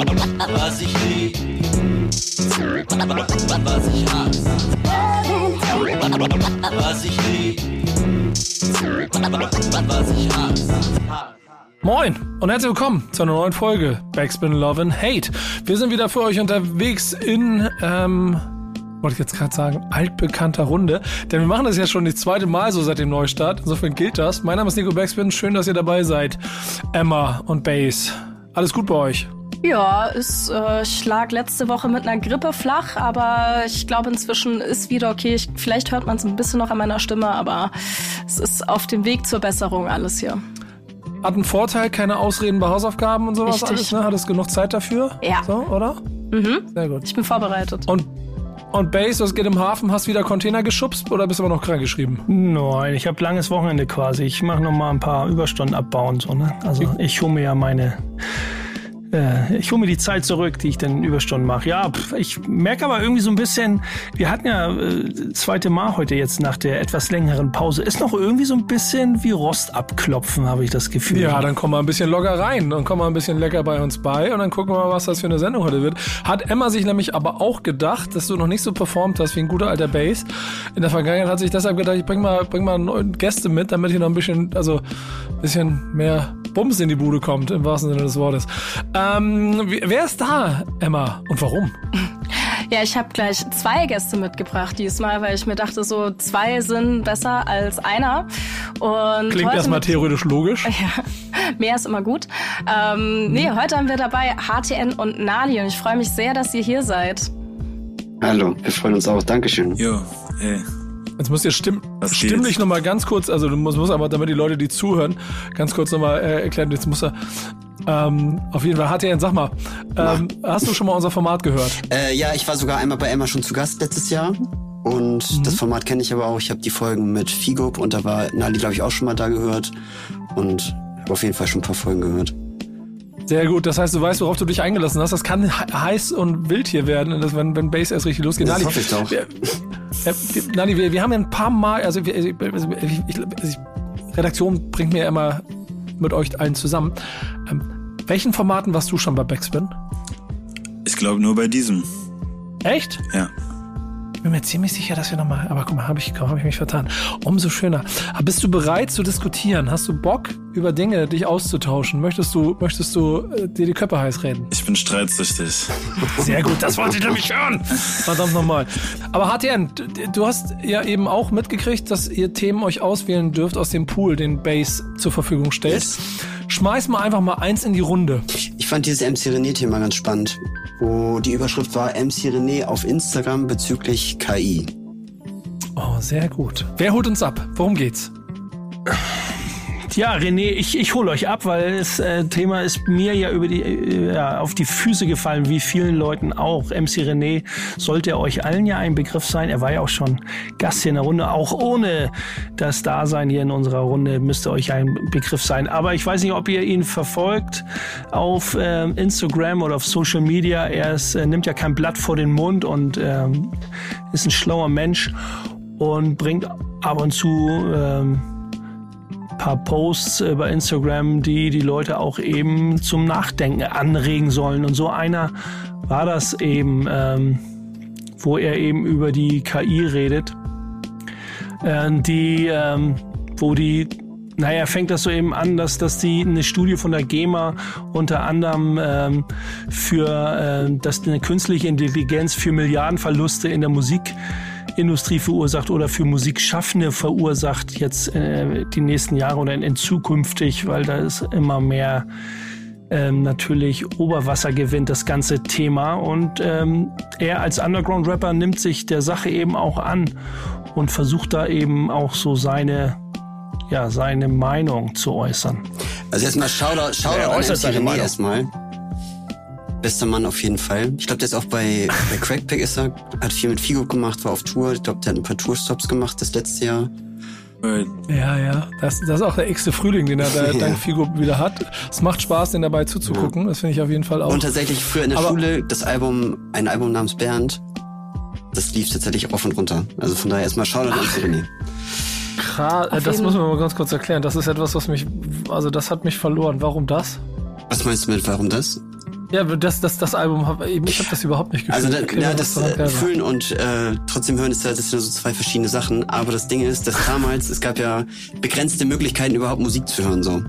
Was ich lieb, was ich hasse. Was ich lieb, was ich hasse. Moin und herzlich willkommen zu einer neuen Folge Backspin Love and Hate. Wir sind wieder für euch unterwegs in, ähm, wollte ich jetzt gerade sagen, altbekannter Runde. Denn wir machen das ja schon das zweite Mal so seit dem Neustart. Insofern gilt das. Mein Name ist Nico Backspin. Schön, dass ihr dabei seid. Emma und Base. Alles gut bei euch? Ja, ist, äh, ich lag letzte Woche mit einer Grippe flach, aber ich glaube inzwischen ist wieder okay. Ich, vielleicht hört man es ein bisschen noch an meiner Stimme, aber es ist auf dem Weg zur Besserung alles hier. Hat einen Vorteil, keine Ausreden bei Hausaufgaben und sowas Richtig. alles, ne? Hattest genug Zeit dafür? Ja. So, oder? Mhm. Sehr gut. Ich bin vorbereitet. Und, und Base, was geht im Hafen? Hast wieder Container geschubst oder bist du aber noch krank geschrieben? Nein, ich habe langes Wochenende quasi. Ich mache noch mal ein paar Überstunden abbauen so, ne? Also ich hole mir ja meine äh, ich hole mir die Zeit zurück, die ich dann in Überstunden mache. Ja, ich merke aber irgendwie so ein bisschen, wir hatten ja äh, zweite Mal heute jetzt nach der etwas längeren Pause, ist noch irgendwie so ein bisschen wie Rost abklopfen, habe ich das Gefühl. Ja, dann kommen wir ein bisschen locker rein und kommen wir ein bisschen lecker bei uns bei und dann gucken wir mal, was das für eine Sendung heute wird. Hat Emma sich nämlich aber auch gedacht, dass du noch nicht so performt hast wie ein guter alter Bass. In der Vergangenheit hat sich deshalb gedacht, ich bring mal, bring mal Gäste mit, damit hier noch ein bisschen, also bisschen mehr Bums in die Bude kommt, im wahrsten Sinne des Wortes. Ähm, wer ist da, Emma? Und warum? Ja, ich habe gleich zwei Gäste mitgebracht diesmal, weil ich mir dachte, so zwei sind besser als einer. Und Klingt erstmal mit- theoretisch logisch. Ja, mehr ist immer gut. Ähm, nee, heute haben wir dabei HTN und Nali und ich freue mich sehr, dass ihr hier seid. Hallo, wir freuen uns auch. Dankeschön. Jo, ey. Jetzt musst ihr stimm Was stimmlich nochmal ganz kurz, also du musst, musst aber, damit die Leute, die zuhören, ganz kurz nochmal äh, erklären, jetzt muss er, ähm, auf jeden Fall, HTN, sag mal, ähm, hast du schon mal unser Format gehört? Äh, ja, ich war sogar einmal bei Emma schon zu Gast letztes Jahr. Und das Format kenne ich aber auch. Ich habe die Folgen mit Figo und da war Nali, glaube ich, auch schon mal da gehört. Und habe auf jeden Fall schon ein paar Folgen gehört. Sehr gut, das heißt, du weißt, worauf du dich eingelassen hast. Das kann he- heiß und wild hier werden, wenn, wenn Bass erst richtig losgeht. Das Nali, hoffe ich doch. Wir, äh, Nali, wir, wir haben ja ein paar Mal, also, wir, also ich, ich, ich, Redaktion bringt mir ja immer mit euch allen zusammen. Welchen Formaten warst du schon bei Backspin? Ich glaube nur bei diesem. Echt? Ja. Ich bin mir ziemlich sicher, dass wir nochmal. Aber guck mal, habe ich, hab ich mich vertan. Umso schöner. Aber bist du bereit zu diskutieren? Hast du Bock, über Dinge dich auszutauschen? Möchtest du, möchtest du äh, dir die Köpfe heiß reden? Ich bin streitsüchtig. Sehr gut, das wollte ich nämlich hören. Verdammt nochmal. Aber HTN, du- du hast ja eben auch mitgekriegt, dass ihr Themen euch auswählen dürft aus dem Pool, den Base zur Verfügung stellt. Yes. Schmeiß mal einfach mal eins in die Runde. Ich fand dieses MC René-Thema ganz spannend, wo die Überschrift war MC René auf Instagram bezüglich KI. Oh, sehr gut. Wer holt uns ab? Worum geht's? Ja, René, ich, ich hole euch ab, weil das äh, Thema ist mir ja über die äh, ja, auf die Füße gefallen, wie vielen Leuten auch. MC René sollte euch allen ja ein Begriff sein. Er war ja auch schon Gast hier in der Runde. Auch ohne das Dasein hier in unserer Runde müsste euch ein Begriff sein. Aber ich weiß nicht, ob ihr ihn verfolgt auf ähm, Instagram oder auf Social Media. Er ist, äh, nimmt ja kein Blatt vor den Mund und ähm, ist ein schlauer Mensch und bringt ab und zu ähm, paar Posts äh, bei Instagram, die die Leute auch eben zum Nachdenken anregen sollen. Und so einer war das eben, ähm, wo er eben über die KI redet, äh, die, ähm, wo die naja, fängt das so eben an, dass, dass die eine Studie von der GEMA unter anderem ähm, für, äh, dass eine künstliche Intelligenz für Milliardenverluste in der Musikindustrie verursacht oder für Musikschaffende verursacht jetzt äh, die nächsten Jahre oder in, in zukünftig, weil da ist immer mehr ähm, natürlich Oberwasser gewinnt, das ganze Thema. Und ähm, er als Underground-Rapper nimmt sich der Sache eben auch an und versucht da eben auch so seine, ja, seine Meinung zu äußern. Also erstmal Shoutout, Shoutout Ja, er an äußert MC seine René Meinung. erstmal. Bester Mann auf jeden Fall. Ich glaube, der ist auch bei, bei Crackpack ist er, hat viel mit Figo gemacht, war auf Tour. Ich glaube, der hat ein paar Tourstops gemacht das letzte Jahr. Äh, Ja, ja. Das, das ist auch der x-te Frühling, den er da Ja. dank Figo wieder hat. Es macht Spaß, den dabei zuzugucken. Das finde ich auf jeden Fall auch. Und tatsächlich früher in der Aber- Schule das Album, ein Album namens Bernd, das lief tatsächlich auf und runter. Also von daher erstmal Shoutout an René. Krass, äh, Auf das müssen wir mal ganz kurz erklären. Das ist etwas, was mich, also das hat mich verloren. Warum das? Was meinst du mit, warum das? Ja, das, das, das Album, hab, ich habe das überhaupt nicht gefühlt. Also da, ja, das daran äh. Fühlen und äh, trotzdem hören ist ja das sind so zwei verschiedene Sachen. Aber das Ding ist, dass damals es gab ja begrenzte Möglichkeiten überhaupt Musik zu hören so.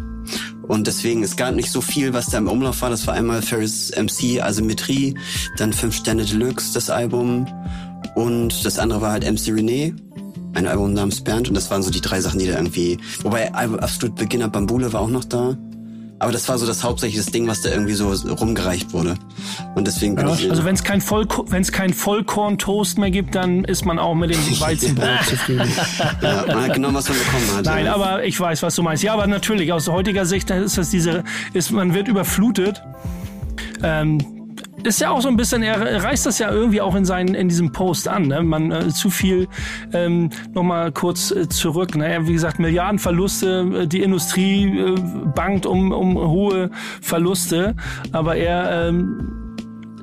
Und deswegen es gab nicht so viel, was da im Umlauf war. Das war einmal Ferris MC Asymmetrie, dann Fünf Sterne Deluxe das Album und das andere war halt MC René. Ein Album namens Bernd und das waren so die drei Sachen, die da irgendwie. Wobei absolut Beginner Bambule war auch noch da. Aber das war so das hauptsächliche Ding, was da irgendwie so rumgereicht wurde. Und deswegen ich. Also wenn es kein, Vollko wenn es kein Vollkorn-Toast mehr gibt, dann ist man auch mit dem Weizenbrot zufrieden. ja, man hat genau was man bekommen hat. Nein, ja. aber ich weiß, was du meinst. Ja, aber natürlich, aus heutiger Sicht ist das diese, ist, man wird überflutet. Ähm, ist ja auch so ein bisschen, er reißt das ja irgendwie auch in seinen, in diesem Post an, ne? Man äh, zu viel ähm, nochmal kurz äh, zurück. Naja, wie gesagt, Milliardenverluste, äh, die Industrie äh, bangt um, um hohe Verluste, aber er ähm,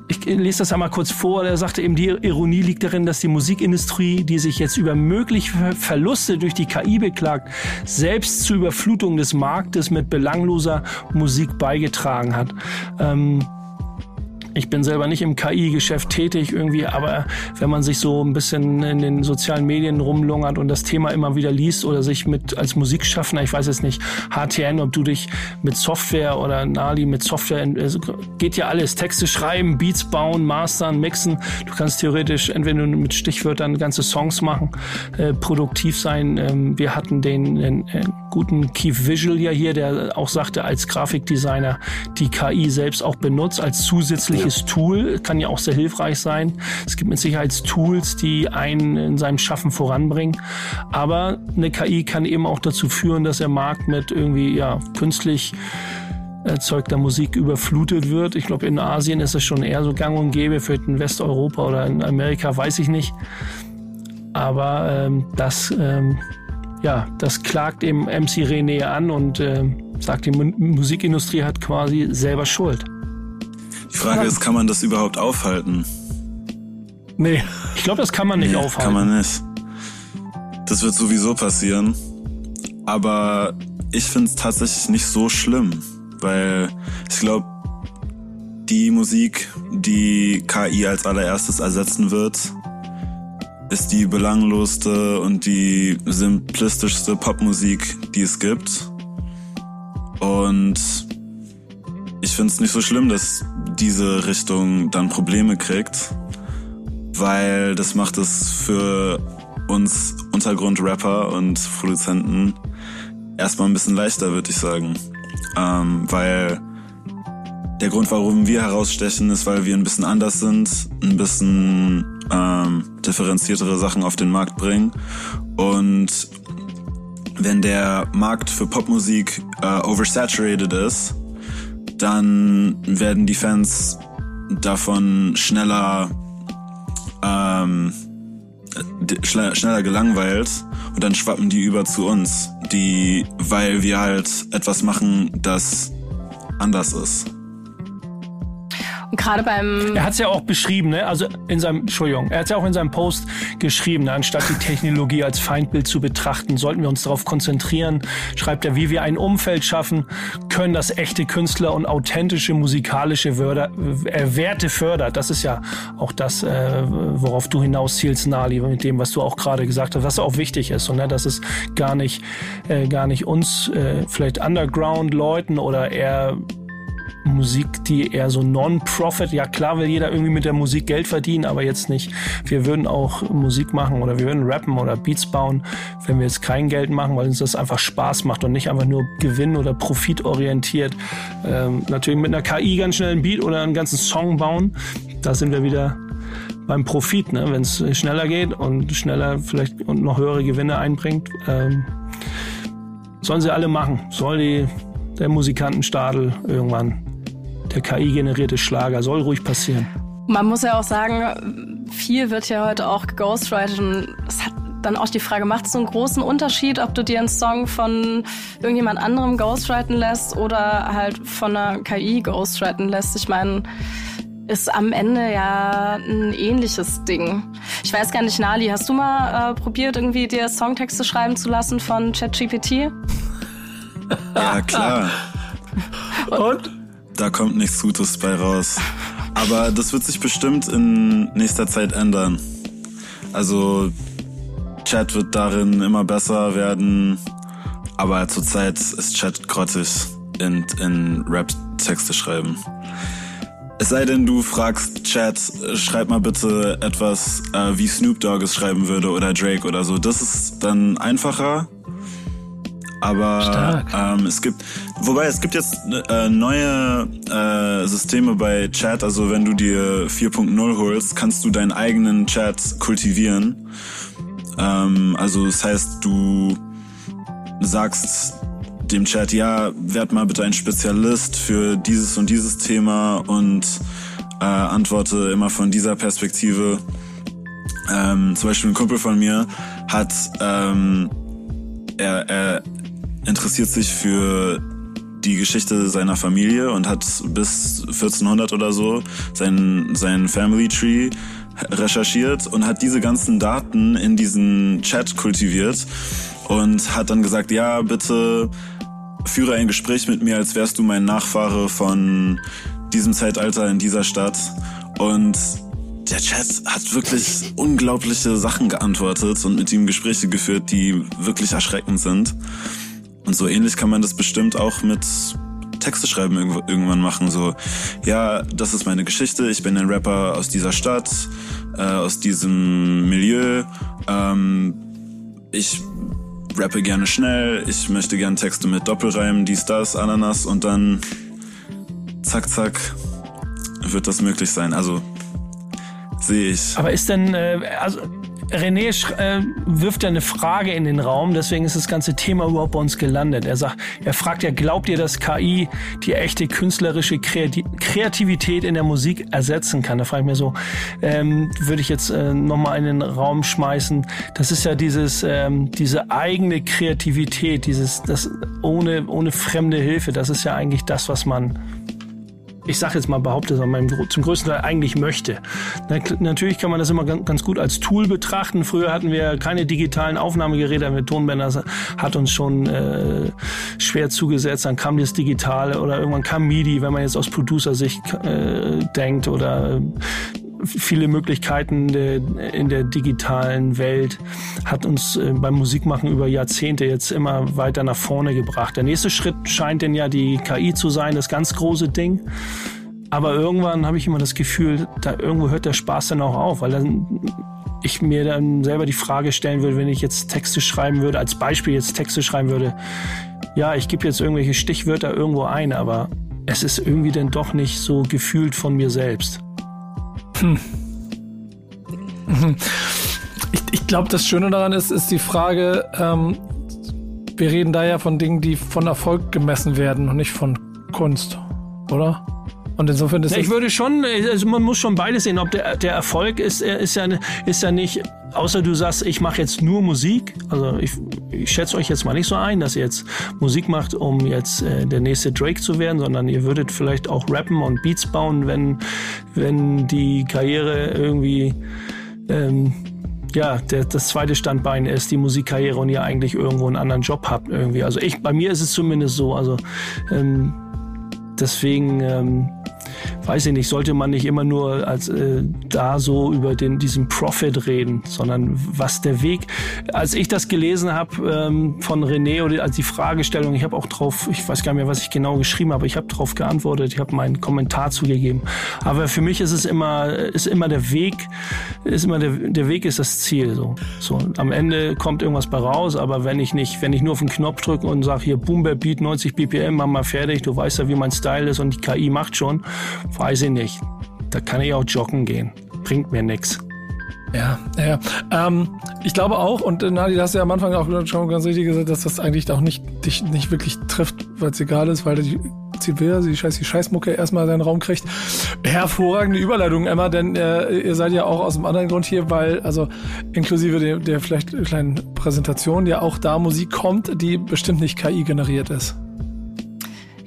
ich lese das einmal kurz vor. Er sagte eben, die Ironie liegt darin, dass die Musikindustrie, die sich jetzt über mögliche Verluste durch die KI beklagt, selbst zur Überflutung des Marktes mit belangloser Musik beigetragen hat. Ähm, ich bin selber nicht im KI-Geschäft tätig irgendwie, aber wenn man sich so ein bisschen in den sozialen Medien rumlungert und das Thema immer wieder liest oder sich mit als Musikschaffender, ich weiß jetzt nicht, HTN, ob du dich mit Software oder Nali mit Software, also geht ja alles, Texte schreiben, Beats bauen, mastern, mixen. Du kannst theoretisch entweder mit Stichwörtern ganze Songs machen, äh, produktiv sein. Ähm, wir hatten den, den äh, guten Keith Visual ja hier, der auch sagte, als Grafikdesigner die KI selbst auch benutzt als zusätzliches Tool, kann ja auch sehr hilfreich sein. Es gibt mit Sicherheit Tools, die einen in seinem Schaffen voranbringen. Aber eine KI kann eben auch dazu führen, dass der Markt mit irgendwie ja künstlich erzeugter Musik überflutet wird. Ich glaube, in Asien ist es schon eher so gang und gäbe, für in Westeuropa oder in Amerika weiß ich nicht. Aber ähm, das, ähm, ja, das klagt eben MC René an und ähm, sagt, die Mu Musikindustrie hat quasi selber Schuld. Die Frage ist, kann man das überhaupt aufhalten? Nee. Ich glaube, das kann man nicht Nee, aufhalten. Kann man nicht. Das wird sowieso passieren. Aber ich finde es tatsächlich nicht so schlimm, weil ich glaube, die Musik, die KI als allererstes ersetzen wird, ist die belanglosste und die simplistischste Popmusik, die es gibt. Und ich finde es nicht so schlimm, dass diese Richtung dann Probleme kriegt, weil das macht es für uns Untergrundrapper und Produzenten erstmal ein bisschen leichter, würde ich sagen. Ähm, weil der Grund, warum wir herausstechen, ist, weil wir ein bisschen anders sind, ein bisschen ähm, differenziertere Sachen auf den Markt bringen. Und wenn der Markt für Popmusik äh, oversaturated ist, dann werden die Fans davon schneller ähm, schneller gelangweilt und dann schwappen die über zu uns, die, weil wir halt etwas machen, das anders ist. Gerade beim Er hat es ja auch beschrieben, ne? Also in seinem, Entschuldigung, er hat es ja auch in seinem Post geschrieben, ne? anstatt die Technologie als Feindbild zu betrachten, sollten wir uns darauf konzentrieren, schreibt er, wie wir ein Umfeld schaffen können, das echte Künstler und authentische musikalische Wörter, äh, Werte fördert. Das ist ja auch das, äh, worauf du hinaus zielst, Nali, mit dem, was du auch gerade gesagt hast, was auch wichtig ist. Und ne? dass es gar nicht, äh, gar nicht uns, äh, vielleicht Underground-Leuten oder eher Musik, die eher so Non-Profit, ja klar will jeder irgendwie mit der Musik Geld verdienen, aber jetzt nicht. Wir würden auch Musik machen oder wir würden rappen oder Beats bauen, wenn wir jetzt kein Geld machen, weil uns das einfach Spaß macht und nicht einfach nur Gewinn oder profitorientiert. Ähm, natürlich mit einer KI ganz schnell einen Beat oder einen ganzen Song bauen, da sind wir wieder beim Profit, ne? wenn es schneller geht und schneller vielleicht und noch höhere Gewinne einbringt. Ähm, sollen sie alle machen. Soll die, der Musikantenstadel irgendwann, der KI-generierte Schlager, soll ruhig passieren. Man muss ja auch sagen, viel wird ja heute auch geghostwritet und es hat dann auch die Frage, macht es so einen großen Unterschied, ob du dir einen Song von irgendjemand anderem ghostwriten lässt oder halt von einer KI ghostwriten lässt? Ich meine, ist am Ende ja ein ähnliches Ding. Ich weiß gar nicht, Nali, hast du mal äh, probiert, irgendwie dir Songtexte schreiben zu lassen von ChatGPT? Ja, klar. Und? da kommt nichts Gutes bei raus. Aber das wird sich bestimmt in nächster Zeit ändern. Also Chat wird darin immer besser werden, aber zurzeit ist Chat grottig in, in Rap-Texte schreiben. Es sei denn, du fragst Chat, schreib mal bitte etwas, äh, wie Snoop Dogg es schreiben würde oder Drake oder so. Das ist dann einfacher. Aber ähm, es gibt, wobei es gibt jetzt äh, neue äh, Systeme bei Chat. Also wenn du dir 4.0 holst, kannst du deinen eigenen Chat kultivieren. Ähm, also das heißt, du sagst dem Chat, ja, werd mal bitte ein Spezialist für dieses und dieses Thema und äh, antworte immer von dieser Perspektive. Ähm, zum Beispiel ein Kumpel von mir hat, ähm, er, er interessiert sich für die Geschichte seiner Familie und hat bis 1400 oder so sein, sein Family Tree recherchiert und hat diese ganzen Daten in diesen Chat kultiviert und hat dann gesagt, ja, bitte führe ein Gespräch mit mir, als wärst du mein Nachfahre von diesem Zeitalter in dieser Stadt. Und der Chat hat wirklich unglaubliche Sachen geantwortet und mit ihm Gespräche geführt, die wirklich erschreckend sind. Und so ähnlich kann man das bestimmt auch mit Texte schreiben irgendwann machen. So, ja, das ist meine Geschichte. Ich bin ein Rapper aus dieser Stadt, äh, aus diesem Milieu. Ähm, ich rappe gerne schnell. Ich möchte gerne Texte mit Doppelreimen, dies, das, Ananas und dann zack, zack wird das möglich sein. Also sehe ich. Aber ist denn, äh, also René äh, wirft ja eine Frage in den Raum, deswegen ist das ganze Thema überhaupt bei uns gelandet. Er sagt, er fragt ja, glaubt ihr, dass KI die echte künstlerische Kreativität in der Musik ersetzen kann? Da frage ich mir so, ähm, würde ich jetzt äh, nochmal in den Raum schmeißen. Das ist ja dieses, ähm, diese eigene Kreativität, dieses, das ohne, ohne fremde Hilfe, das ist ja eigentlich das, was man ich sage jetzt mal behauptet, zum größten Teil eigentlich möchte. Natürlich kann man das immer ganz gut als Tool betrachten. Früher hatten wir keine digitalen Aufnahmegeräte, mit Tonbänder hat uns schon äh, schwer zugesetzt. Dann kam das Digitale oder irgendwann kam MIDI, wenn man jetzt aus Producer-Sicht äh, denkt oder viele Möglichkeiten in der digitalen Welt hat uns äh, beim Musikmachen über Jahrzehnte jetzt immer weiter nach vorne gebracht. Der nächste Schritt scheint denn ja die KI zu sein, das ganz große Ding. Aber irgendwann habe ich immer das Gefühl, da irgendwo hört der Spaß dann auch auf, weil dann ich mir dann selber die Frage stellen würde, wenn ich jetzt Texte schreiben würde, als Beispiel jetzt Texte schreiben würde, ja, ich gebe jetzt irgendwelche Stichwörter irgendwo ein, aber es ist irgendwie dann doch nicht so gefühlt von mir selbst. Hm. Ich, ich glaube, das Schöne daran ist, ist die Frage, ähm, wir reden da ja von Dingen, die von Erfolg gemessen werden und nicht von Kunst, oder? Und insofern ist ja, ich würde schon, also man muss schon beides sehen. Ob der, der Erfolg ist, ist ja, ist ja nicht, außer du sagst, ich mache jetzt nur Musik. Also ich, ich schätze euch jetzt mal nicht so ein, dass ihr jetzt Musik macht, um jetzt äh, der nächste Drake zu werden, sondern ihr würdet vielleicht auch rappen und Beats bauen, wenn, wenn die Karriere irgendwie ähm, ja, der, das zweite Standbein ist die Musikkarriere und ihr eigentlich irgendwo einen anderen Job habt irgendwie. Also ich, bei mir ist es zumindest so. Also ähm, deswegen ähm, weiß ich nicht, sollte man nicht immer nur als äh, da so über den diesen Profit reden, sondern was der Weg. Als ich das gelesen habe ähm, von René oder als die Fragestellung, ich habe auch drauf, ich weiß gar nicht mehr, was ich genau geschrieben habe, ich habe drauf geantwortet, ich habe meinen Kommentar zugegeben. Aber für mich ist es immer ist immer der Weg, ist immer der der Weg ist das Ziel so. So am Ende kommt irgendwas bei raus, aber wenn ich nicht, wenn ich nur auf den Knopf drücke und sage hier Boom Beat 90 BPM, mach mal fertig, du weißt ja, wie mein Style ist und die KI macht schon Weiß ich nicht. Da kann ich auch joggen gehen. Bringt mir nix. Ja, ja. Ähm, ich glaube auch, und äh, Nadi, du hast ja am Anfang auch schon ganz richtig gesagt, dass das eigentlich auch nicht dich nicht wirklich trifft, weil es egal ist, weil die Zivil, die scheiß die Scheißmucke erstmal seinen Raum kriegt. Hervorragende Überleitung, Emma, denn äh, ihr seid ja auch aus dem anderen Grund hier, weil, also inklusive der, der vielleicht kleinen Präsentation, ja auch da Musik kommt, die bestimmt nicht KI generiert ist.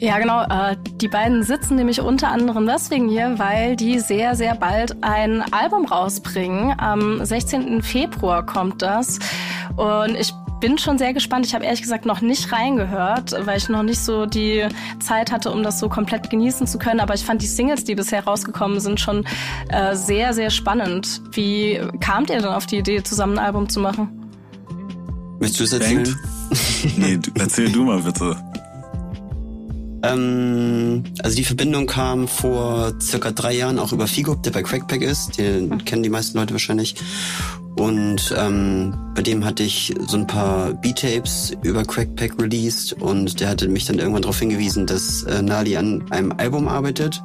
Ja, genau. Äh, die beiden sitzen nämlich unter anderem deswegen hier, weil die sehr, sehr bald ein Album rausbringen. Am 16. Februar kommt das. Und ich bin schon sehr gespannt. Ich habe ehrlich gesagt noch nicht reingehört, weil ich noch nicht so die Zeit hatte, um das so komplett genießen zu können. Aber ich fand die Singles, die bisher rausgekommen sind, schon äh, sehr, sehr spannend. Wie kamt ihr denn auf die Idee, zusammen ein Album zu machen? Möchtest du es erzählen? Denkt? Nee, du, erzähl du mal bitte. Ähm, also die Verbindung kam vor circa drei Jahren auch über Figo, der bei Crackpack ist. Den kennen die meisten Leute wahrscheinlich. Und ähm, bei dem hatte ich so ein paar B-Tapes über Crackpack released und der hatte mich dann irgendwann darauf hingewiesen, dass äh, Nali an einem Album arbeitet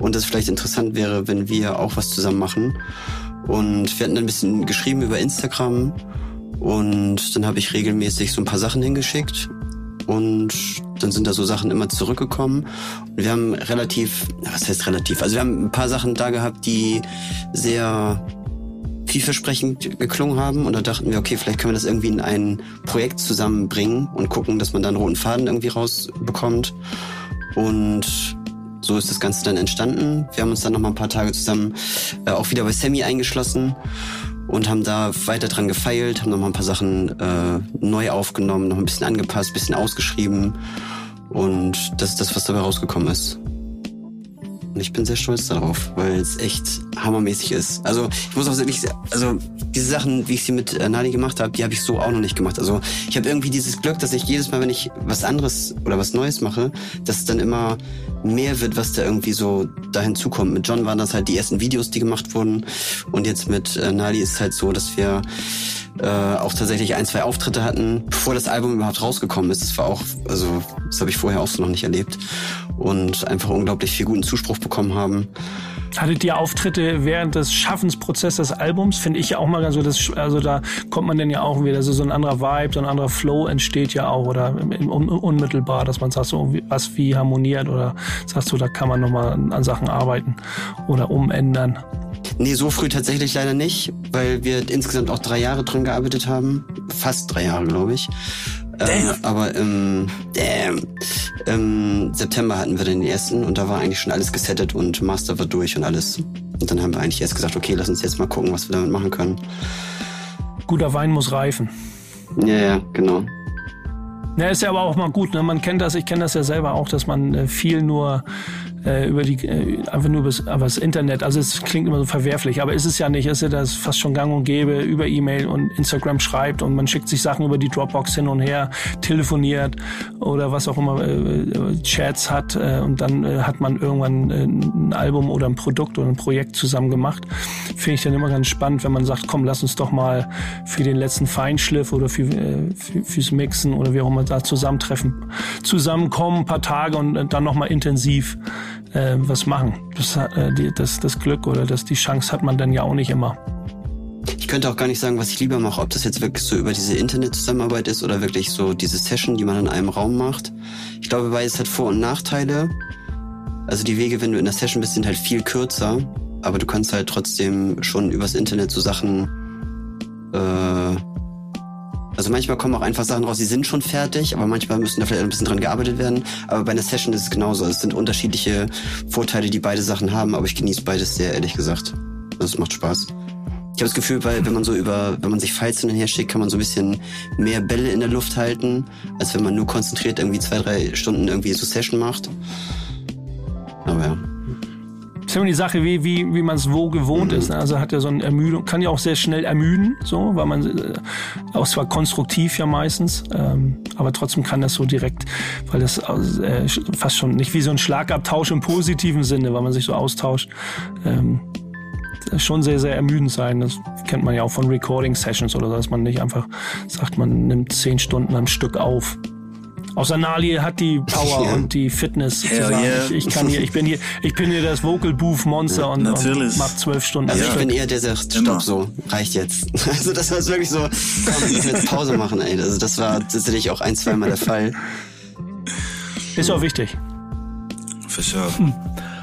und das vielleicht interessant wäre, wenn wir auch was zusammen machen. Und wir hatten ein bisschen geschrieben über Instagram und dann habe ich regelmäßig so ein paar Sachen hingeschickt und dann sind da so Sachen immer zurückgekommen. Wir haben relativ, was heißt relativ? Also wir haben ein paar Sachen da gehabt, die sehr vielversprechend geklungen haben und da dachten wir, okay, vielleicht können wir das irgendwie in ein Projekt zusammenbringen und gucken, dass man da einen roten Faden irgendwie rausbekommt. Und so ist das Ganze dann entstanden. Wir haben uns dann noch mal ein paar Tage zusammen äh, auch wieder bei Sammy eingeschlossen und haben da weiter dran gefeilt, haben noch mal ein paar Sachen äh, neu aufgenommen, noch ein bisschen angepasst, bisschen ausgeschrieben und das ist das, was dabei rausgekommen ist. Und ich bin sehr stolz darauf, weil es echt hammermäßig ist. Also ich muss auch wirklich, also diese Sachen, wie ich sie mit äh, Nali gemacht habe, die habe ich so auch noch nicht gemacht. Also ich habe irgendwie dieses Glück, dass ich jedes Mal, wenn ich was anderes oder was Neues mache, dass es dann immer mehr wird, was da irgendwie so dahin zukommt. Mit John waren das halt die ersten Videos, die gemacht wurden. Und jetzt mit äh, Nali ist es halt so, dass wir äh, auch tatsächlich ein, zwei Auftritte hatten, bevor das Album überhaupt rausgekommen ist. Das war auch, also das habe ich vorher auch so noch nicht erlebt. Und einfach unglaublich viel guten Zuspruch bekommen haben. Hattet ihr Auftritte während des Schaffensprozesses des Albums? Finde ich ja auch mal ganz so, dass, also da kommt man dann ja auch wieder, also so ein anderer Vibe, so ein anderer Flow entsteht ja auch oder un unmittelbar, dass man sagt, so was wie harmoniert oder sagst du, da kann man nochmal an Sachen arbeiten oder umändern. Nee, so früh tatsächlich leider nicht, weil wir insgesamt auch drei Jahre drin gearbeitet haben. Fast drei Jahre, glaube ich. Äh, aber im, damn, im September hatten wir den ersten und da war eigentlich schon alles gesettet und Master war durch und alles. Und dann haben wir eigentlich erst gesagt, okay, lass uns jetzt mal gucken, was wir damit machen können. Guter Wein muss reifen. Ja, ja, genau. Ja, ist ja aber auch mal gut. Ne? Man kennt das, ich kenne das ja selber auch, dass man äh, viel nur äh, über die äh, einfach nur übers, aber das Internet. Also es klingt immer so verwerflich, aber ist es ja nicht. Ist ja das fast schon gang und gäbe über E-Mail und Instagram schreibt und man schickt sich Sachen über die Dropbox hin und her, telefoniert oder was auch immer äh, Chats hat äh, und dann äh, hat man irgendwann äh, ein Album oder ein Produkt oder ein Projekt zusammen gemacht. Finde ich dann immer ganz spannend, wenn man sagt, komm, lass uns doch mal für den letzten Feinschliff oder für, äh, für fürs Mixen oder wie auch immer da zusammentreffen, zusammenkommen, ein paar Tage und äh, dann nochmal intensiv äh, was machen. Das, äh, die, das, das Glück oder das, die Chance hat man dann ja auch nicht immer. Ich könnte auch gar nicht sagen, was ich lieber mache, ob das jetzt wirklich so über diese Internetzusammenarbeit ist oder wirklich so diese Session, die man in einem Raum macht. Ich glaube, beides hat Vor- und Nachteile. Also die Wege, wenn du in der Session bist, sind halt viel kürzer, aber du kannst halt trotzdem schon übers Internet so Sachen äh, also manchmal kommen auch einfach Sachen raus, die sind schon fertig, aber manchmal müssen da vielleicht ein bisschen dran gearbeitet werden. Aber bei einer Session ist es genauso. Es sind unterschiedliche Vorteile, die beide Sachen haben, aber ich genieße beides sehr, ehrlich gesagt. Das macht Spaß. Ich habe das Gefühl, weil wenn man so über, wenn man sich Files hin und her schickt, kann man so ein bisschen mehr Bälle in der Luft halten, als wenn man nur konzentriert irgendwie zwei, drei Stunden irgendwie so Session macht. Aber ja ist immer die Sache, wie, wie, wie man es wo gewohnt ist. Ne? Also hat ja so eine Ermüdung, kann ja auch sehr schnell ermüden, so, weil man äh, auch zwar konstruktiv ja meistens, ähm, aber trotzdem kann das so direkt, weil das äh, fast schon nicht wie so ein Schlagabtausch im positiven Sinne, weil man sich so austauscht. Ähm, schon sehr, sehr ermüdend sein. Das kennt man ja auch von Recording Sessions oder so, dass man nicht einfach sagt, man nimmt zehn Stunden am Stück auf. Außer Nali hat die Power ja. und die Fitness zu sagen, yeah. ich, ich, kann hier, ich bin hier, ich bin hier das Vocal Booth Monster ja, und, und mach zwölf Stunden. Also ich bin eher der, der sagt, stopp, so, reicht jetzt. Also das war wirklich so, komm, wir müssen jetzt Pause machen, ey. Also das war tatsächlich auch ein, zweimal der Fall. Ist auch wichtig. Für sure. Hm.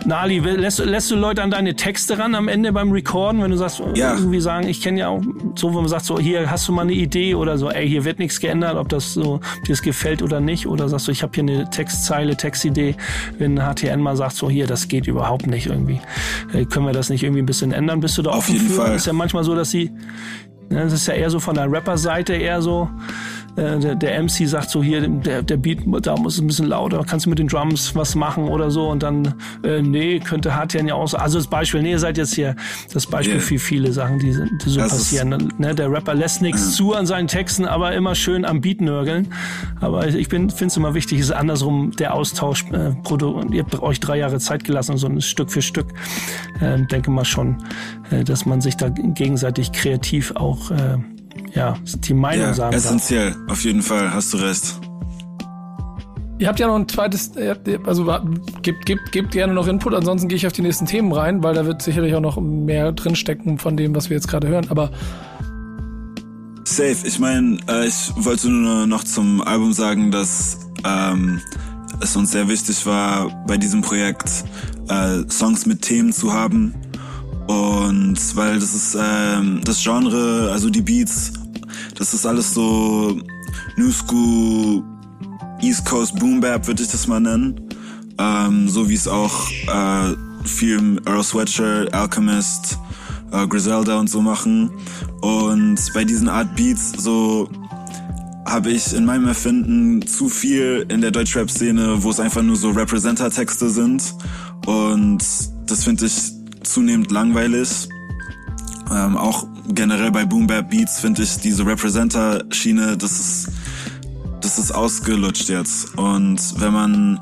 Nali, lässt, lässt du Leute an deine Texte ran am Ende beim Recorden, wenn du sagst, ja. irgendwie sagen, ich kenne ja auch so, wenn man sagt, so, hier hast du mal eine Idee oder so, ey, hier wird nichts geändert, ob das so dir das gefällt oder nicht, oder sagst du, ich habe hier eine Textzeile, Textidee, wenn HTN mal sagt, so, hier, das geht überhaupt nicht irgendwie, äh, können wir das nicht irgendwie ein bisschen ändern, bist du da Auf jeden für? Fall. ist ja manchmal so, dass sie, ne, das ist ja eher so von der Rapper-Seite eher so, äh, der, der MC sagt so hier, der, der Beat, da muss es ein bisschen lauter, kannst du mit den Drums was machen oder so und dann, äh, nee, könnte Hartian ja auch so. Also das Beispiel, nee, ihr seid jetzt hier das Beispiel Yeah. für viele Sachen, die, die so Das passieren. Ne, der Rapper lässt nichts zu an seinen Texten, aber immer schön am Beat nörgeln. Aber ich finde es immer wichtig, ist andersrum der Austausch. Äh, Produ- ihr habt euch drei Jahre Zeit gelassen, so ein Stück für Stück. Ähm, denke mal schon, äh, dass man sich da gegenseitig kreativ auch äh, ja, die Meinung Ja, sagen darf. essentiell, auf jeden Fall, hast du recht. Ihr habt ja noch ein zweites, also gebt, gebt, gebt gerne noch Input, ansonsten gehe ich auf die nächsten Themen rein, weil da wird sicherlich auch noch mehr drinstecken von dem, was wir jetzt gerade hören. Aber Safe. Ich meine, äh, ich wollte nur noch zum Album sagen, dass ähm, es uns sehr wichtig war, bei diesem Projekt äh, Songs mit Themen zu haben. Und weil das ist ähm, das Genre, also die Beats, das ist alles so New School, East Coast Boom Bap, würde ich das mal nennen. Ähm, so wie es auch äh, viel Earl Sweatshirt, Alchemist, äh, Griselda und so machen. Und bei diesen Art Beats so habe ich in meinem Erfinden zu viel in der Deutschrap-Szene, wo es einfach nur so Representer-Texte sind. Und das finde ich zunehmend langweilig. Ähm, auch generell bei Boom Bap Beats finde ich diese Representer-Schiene, das ist, das ist ausgelutscht jetzt. Und wenn man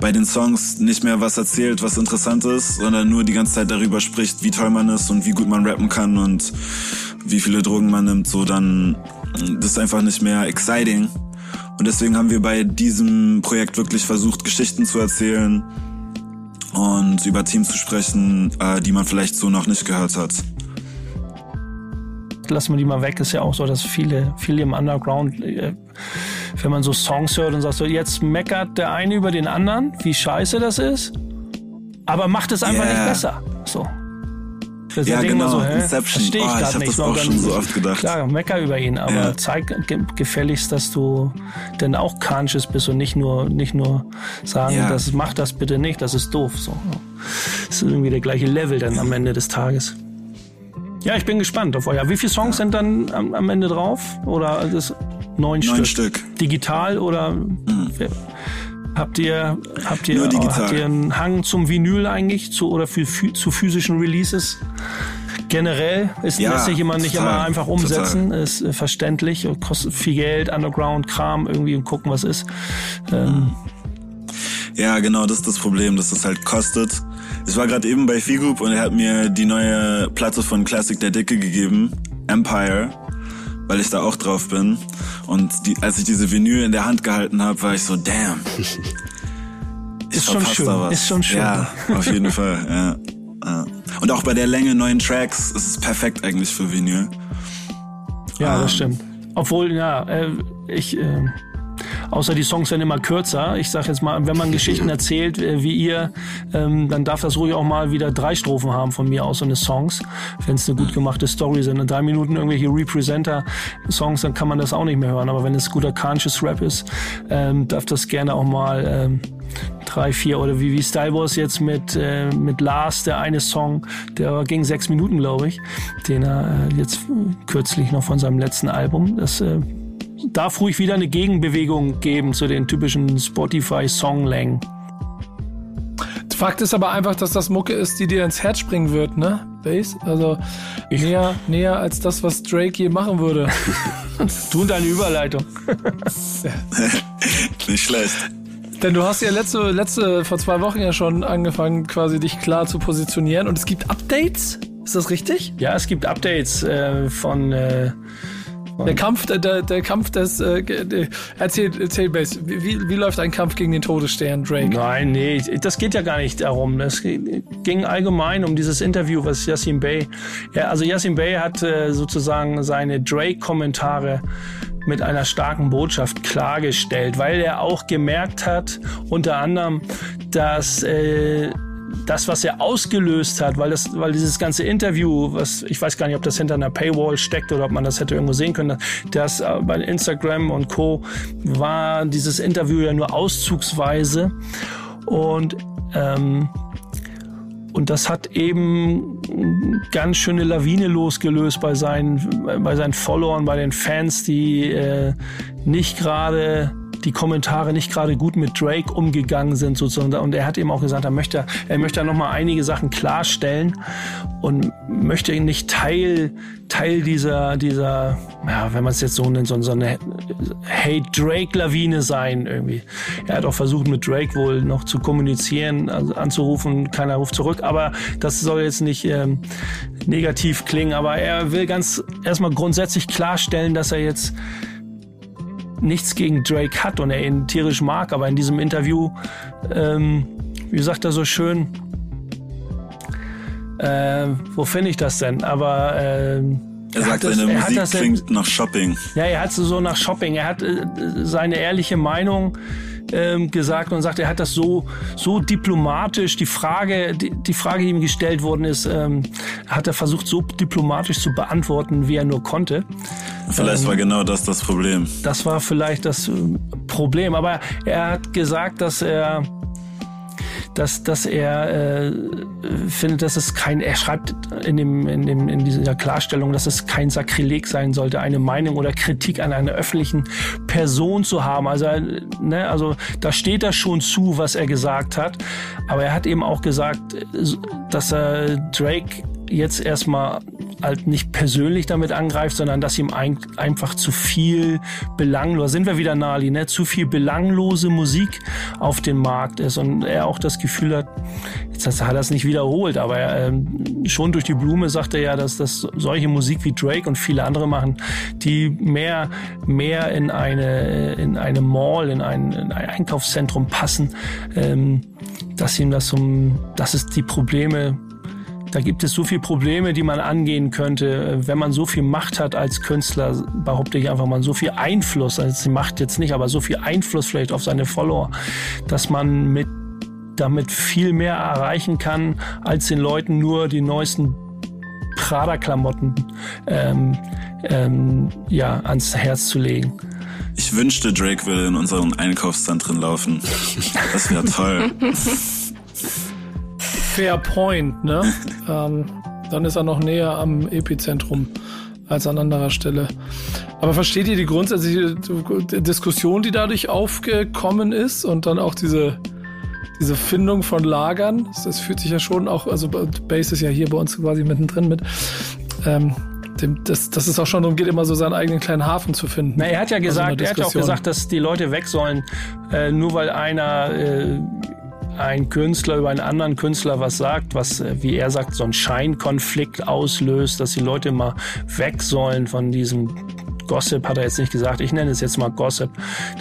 bei den Songs nicht mehr was erzählt, was interessant ist, sondern nur die ganze Zeit darüber spricht, wie toll man ist und wie gut man rappen kann und wie viele Drogen man nimmt, so dann das ist einfach nicht mehr exciting. Und deswegen haben wir bei diesem Projekt wirklich versucht, Geschichten zu erzählen und über Themen zu sprechen, äh, die man vielleicht so noch nicht gehört hat. lassen wir die mal weg, ist ja auch so, dass viele, viele im Underground, äh, wenn man so Songs hört und sagt so, jetzt meckert der eine über den anderen, wie scheiße das ist, aber macht es einfach Yeah. nicht besser. So. Das Ja, genau, so, hä? Inception. Versteh ich Oh, ich grad hab nicht. das auch schon so oft gedacht. Klar, mecker über ihn, aber Ja. zeig ge gefälligst, dass du denn auch conscious bist und nicht nur, nicht nur sagen, Ja. das mach das bitte nicht, das ist doof. So. Das ist irgendwie der gleiche Level dann am Ende des Tages. Ja, ich bin gespannt auf euer. Wie viele Songs sind dann am, am Ende drauf? Oder das neun, Neun Stück? Stück. Digital oder wer- habt ihr habt ihr habt ihr einen Hang zum Vinyl eigentlich zu oder für, für zu physischen Releases? Generell ist, Ja, lässt sich immer nicht total, immer einfach umsetzen, ist äh, verständlich und kostet viel Geld, Underground Kram irgendwie und gucken was ist. Ähm, Ja, genau, das ist das Problem, dass es halt kostet. Ich war gerade eben bei Figroup und er hat mir die neue Platte von Classic der Dicke gegeben, Empire, weil ich da auch drauf bin. Und die, als ich diese Vinyl in der Hand gehalten habe, war ich so, damn. Ist schon schön, ist schon schön. Ja, auf jeden Fall, ja. ja. Und auch bei der Länge neuen Tracks ist es perfekt eigentlich für Vinyl. Ja, Ähm. das stimmt. Obwohl, ja, äh, ich, äh, außer die Songs werden immer kürzer. Ich sag jetzt mal, wenn man Geschichten erzählt, äh, wie ihr, ähm, dann darf das ruhig auch mal wieder drei Strophen haben von mir aus, so eine Songs. Wenn es eine gut gemachte Story sind. In drei Minuten irgendwelche Representer-Songs, dann kann man das auch nicht mehr hören. Aber wenn es guter Conscious Rap ist, ähm, darf das gerne auch mal ähm, drei, vier oder wie, wie Style Wars jetzt mit, äh, mit Lars, der eine Song, der ging sechs Minuten, glaube ich, den er äh, jetzt kürzlich noch von seinem letzten Album. Das äh, darf ruhig wieder eine Gegenbewegung geben zu den typischen Spotify-Songlängen. Fakt ist aber einfach, dass das Mucke ist, die dir ins Herz springen wird, ne? Bass? Also näher, näher als das, was Drake je machen würde. Du und deine Überleitung. Nicht schlecht. Denn du hast ja letzte, letzte, vor zwei Wochen ja schon angefangen, quasi dich klar zu positionieren. Und es gibt Updates? Ist das richtig? Ja, es gibt Updates äh, von äh, Der Kampf, der, der, Kampf des, äh, erzähl, erzähl Bass, wie, wie, wie läuft ein Kampf gegen den Todesstern, Drake? Nein, nee, das geht ja gar nicht darum. Es ging allgemein um dieses Interview, was Yassin Bey, ja, also Yassin Bey hat äh, sozusagen seine Drake-Kommentare mit einer starken Botschaft klargestellt, weil er auch gemerkt hat, unter anderem, dass äh, das, was er ausgelöst hat, weil das, weil dieses ganze Interview, was ich weiß gar nicht, ob das hinter einer Paywall steckt oder ob man das hätte irgendwo sehen können, das äh, bei Instagram und Co. war dieses Interview ja nur auszugsweise und ähm, und das hat eben ganz schöne Lawine losgelöst bei seinen, bei seinen Followern, bei den Fans, die äh, nicht gerade die Kommentare nicht gerade gut mit Drake umgegangen sind sozusagen. Und er hat eben auch gesagt, er möchte, er möchte noch mal einige Sachen klarstellen und möchte nicht Teil, Teil dieser, dieser, ja, wenn man es jetzt so nennt, so, so eine Hate-Drake-Lawine sein irgendwie. Er hat auch versucht, mit Drake wohl noch zu kommunizieren, also anzurufen, keiner ruft zurück, aber das soll jetzt nicht ähm, negativ klingen, aber er will ganz erstmal grundsätzlich klarstellen, dass er jetzt nichts gegen Drake hat und er ihn tierisch mag, aber in diesem Interview, ähm, wie sagt er so schön, äh, wo finde ich das denn? Aber äh, er sagt, seine das, Musik das, klingt nach Shopping. Ja, er hat so nach Shopping. Er hat äh, seine ehrliche Meinung ähm, gesagt und sagt, er hat das so so diplomatisch. Die Frage, die, die Frage, die ihm gestellt worden ist, ähm, hat er versucht so diplomatisch zu beantworten, wie er nur konnte. Vielleicht ähm, war genau das das Problem. Das war vielleicht das äh, Problem. Aber er hat gesagt, dass er dass, dass er äh, findet, dass es kein, er schreibt in, dem, in, dem, in dieser Klarstellung, dass es kein Sakrileg sein sollte, eine Meinung oder Kritik an einer öffentlichen Person zu haben. Also, ne, also da steht er schon zu, was er gesagt hat. Aber er hat eben auch gesagt, dass er Drake jetzt erstmal halt nicht persönlich damit angreift, sondern dass ihm ein, einfach zu viel belanglos, sind wir wieder Nali, ne, zu viel belanglose Musik auf dem Markt ist und er auch das Gefühl hat, jetzt hat er es nicht wiederholt, aber er, ähm, schon durch die Blume sagt er ja, dass das solche Musik wie Drake und viele andere machen, die mehr mehr in eine in eine Mall, in ein, in ein Einkaufszentrum passen, ähm, dass ihm das um, dass es die Probleme da gibt es so viele Probleme, die man angehen könnte. Wenn man so viel Macht hat als Künstler, behaupte ich einfach mal, so viel Einfluss, also die Macht jetzt nicht, aber so viel Einfluss vielleicht auf seine Follower, dass man mit damit viel mehr erreichen kann, als den Leuten nur die neuesten Prada-Klamotten ähm, ähm, ja, ans Herz zu legen. Ich wünschte, Drake würde in unseren Einkaufszentren laufen. Das wäre toll. Fair Point, ne? ähm, dann ist er noch näher am Epizentrum als an anderer Stelle. Aber versteht ihr die grundsätzliche Diskussion, die dadurch aufgekommen ist und dann auch diese, diese Findung von Lagern? Das fühlt sich ja schon auch, also Base ist ja hier bei uns quasi mittendrin mit. Ähm, dem, das, dass es auch schon darum geht, immer so seinen eigenen kleinen Hafen zu finden. Na, er hat ja gesagt, also er hat ja auch gesagt, dass die Leute weg sollen, äh, nur weil einer äh, ein Künstler über einen anderen Künstler was sagt, was, äh, wie er sagt, so einen Scheinkonflikt auslöst, dass die Leute mal weg sollen von diesem Gossip hat er jetzt nicht gesagt, ich nenne es jetzt mal Gossip,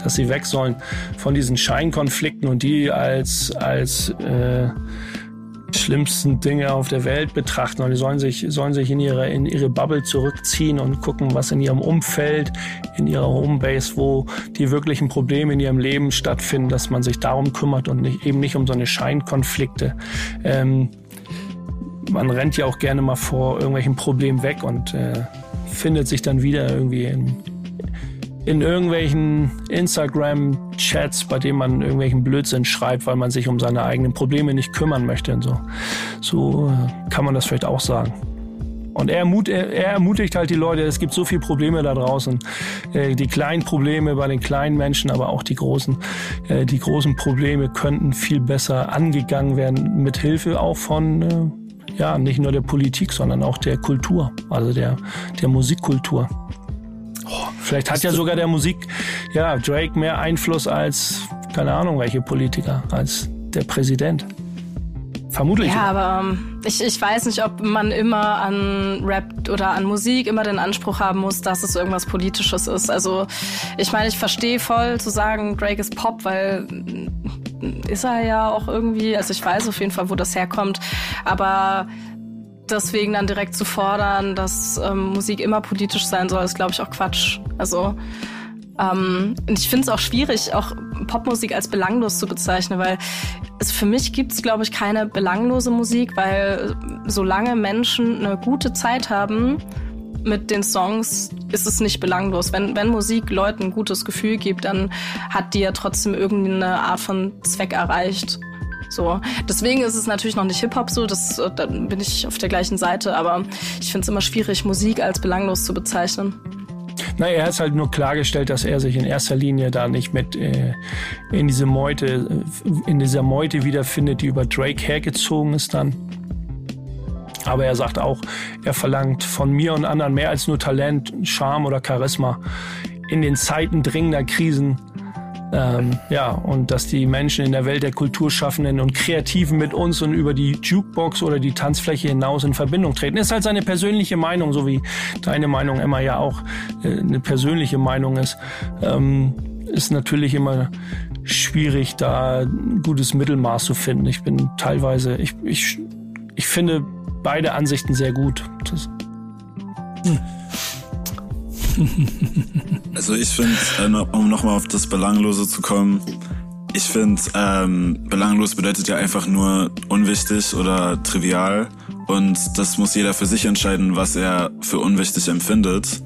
dass sie weg sollen von diesen Scheinkonflikten und die als, als äh, schlimmsten Dinge auf der Welt betrachten und die sollen sich, sollen sich in ihre, in ihre Bubble zurückziehen und gucken, was in ihrem Umfeld, in ihrer Homebase, wo die wirklichen Probleme in ihrem Leben stattfinden, dass man sich darum kümmert und nicht, eben nicht um so eine Scheinkonflikte. Ähm, man rennt ja auch gerne mal vor irgendwelchen Problemen weg und äh, findet sich dann wieder irgendwie in, in irgendwelchen Instagram-Chats, bei denen man irgendwelchen Blödsinn schreibt, weil man sich um seine eigenen Probleme nicht kümmern möchte. Und so, so äh, kann man das vielleicht auch sagen. Und er, ermut, er, er, ermutigt halt die Leute, es gibt so viele Probleme da draußen. Äh, die kleinen Probleme bei den kleinen Menschen, aber auch die großen. Äh, die großen Probleme könnten viel besser angegangen werden, mit Hilfe auch von, äh, ja, nicht nur der Politik, sondern auch der Kultur, also der, der Musikkultur. Vielleicht hat ja sogar der Musik, ja, Drake mehr Einfluss als, keine Ahnung, welche Politiker, als der Präsident. Vermutlich. Ja, aber ähm, ich, ich weiß nicht, ob man immer an Rap oder an Musik immer den Anspruch haben muss, dass es irgendwas Politisches ist. Also ich meine, ich verstehe voll zu sagen, Drake ist Pop, weil mm, ist er ja auch irgendwie, also ich weiß auf jeden Fall, wo das herkommt, aber deswegen dann direkt zu fordern, dass ähm, Musik immer politisch sein soll, ist, glaube ich, auch Quatsch. Also ähm, und ich finde es auch schwierig, auch Popmusik als belanglos zu bezeichnen, weil es für mich gibt es, glaube ich, keine belanglose Musik, weil solange Menschen eine gute Zeit haben mit den Songs, ist es nicht belanglos. Wenn, wenn Musik Leuten ein gutes Gefühl gibt, dann hat die ja trotzdem irgendeine Art von Zweck erreicht. So, deswegen ist es natürlich noch nicht Hip-Hop so, das, äh, da bin ich auf der gleichen Seite, aber ich finde es immer schwierig, Musik als belanglos zu bezeichnen. Na, er hat halt nur klargestellt, dass er sich in erster Linie da nicht mit äh, in diese Meute, in dieser Meute wiederfindet, die über Drake hergezogen ist dann. Aber er sagt auch, er verlangt von mir und anderen mehr als nur Talent, Charme oder Charisma. In den Zeiten dringender Krisen ähm, ja, und dass die Menschen in der Welt der Kulturschaffenden und Kreativen mit uns und über die Jukebox oder die Tanzfläche hinaus in Verbindung treten. Ist halt seine persönliche Meinung, so wie deine Meinung, Emma, ja auch äh, eine persönliche Meinung ist. Ähm, ist natürlich immer schwierig, da ein gutes Mittelmaß zu finden. Ich bin teilweise, ich, ich, ich finde beide Ansichten sehr gut. Das, hm. Also ich finde, äh, um nochmal auf das Belanglose zu kommen, ich finde, ähm, belanglos bedeutet ja einfach nur unwichtig oder trivial. Und das muss jeder für sich entscheiden, was er für unwichtig empfindet.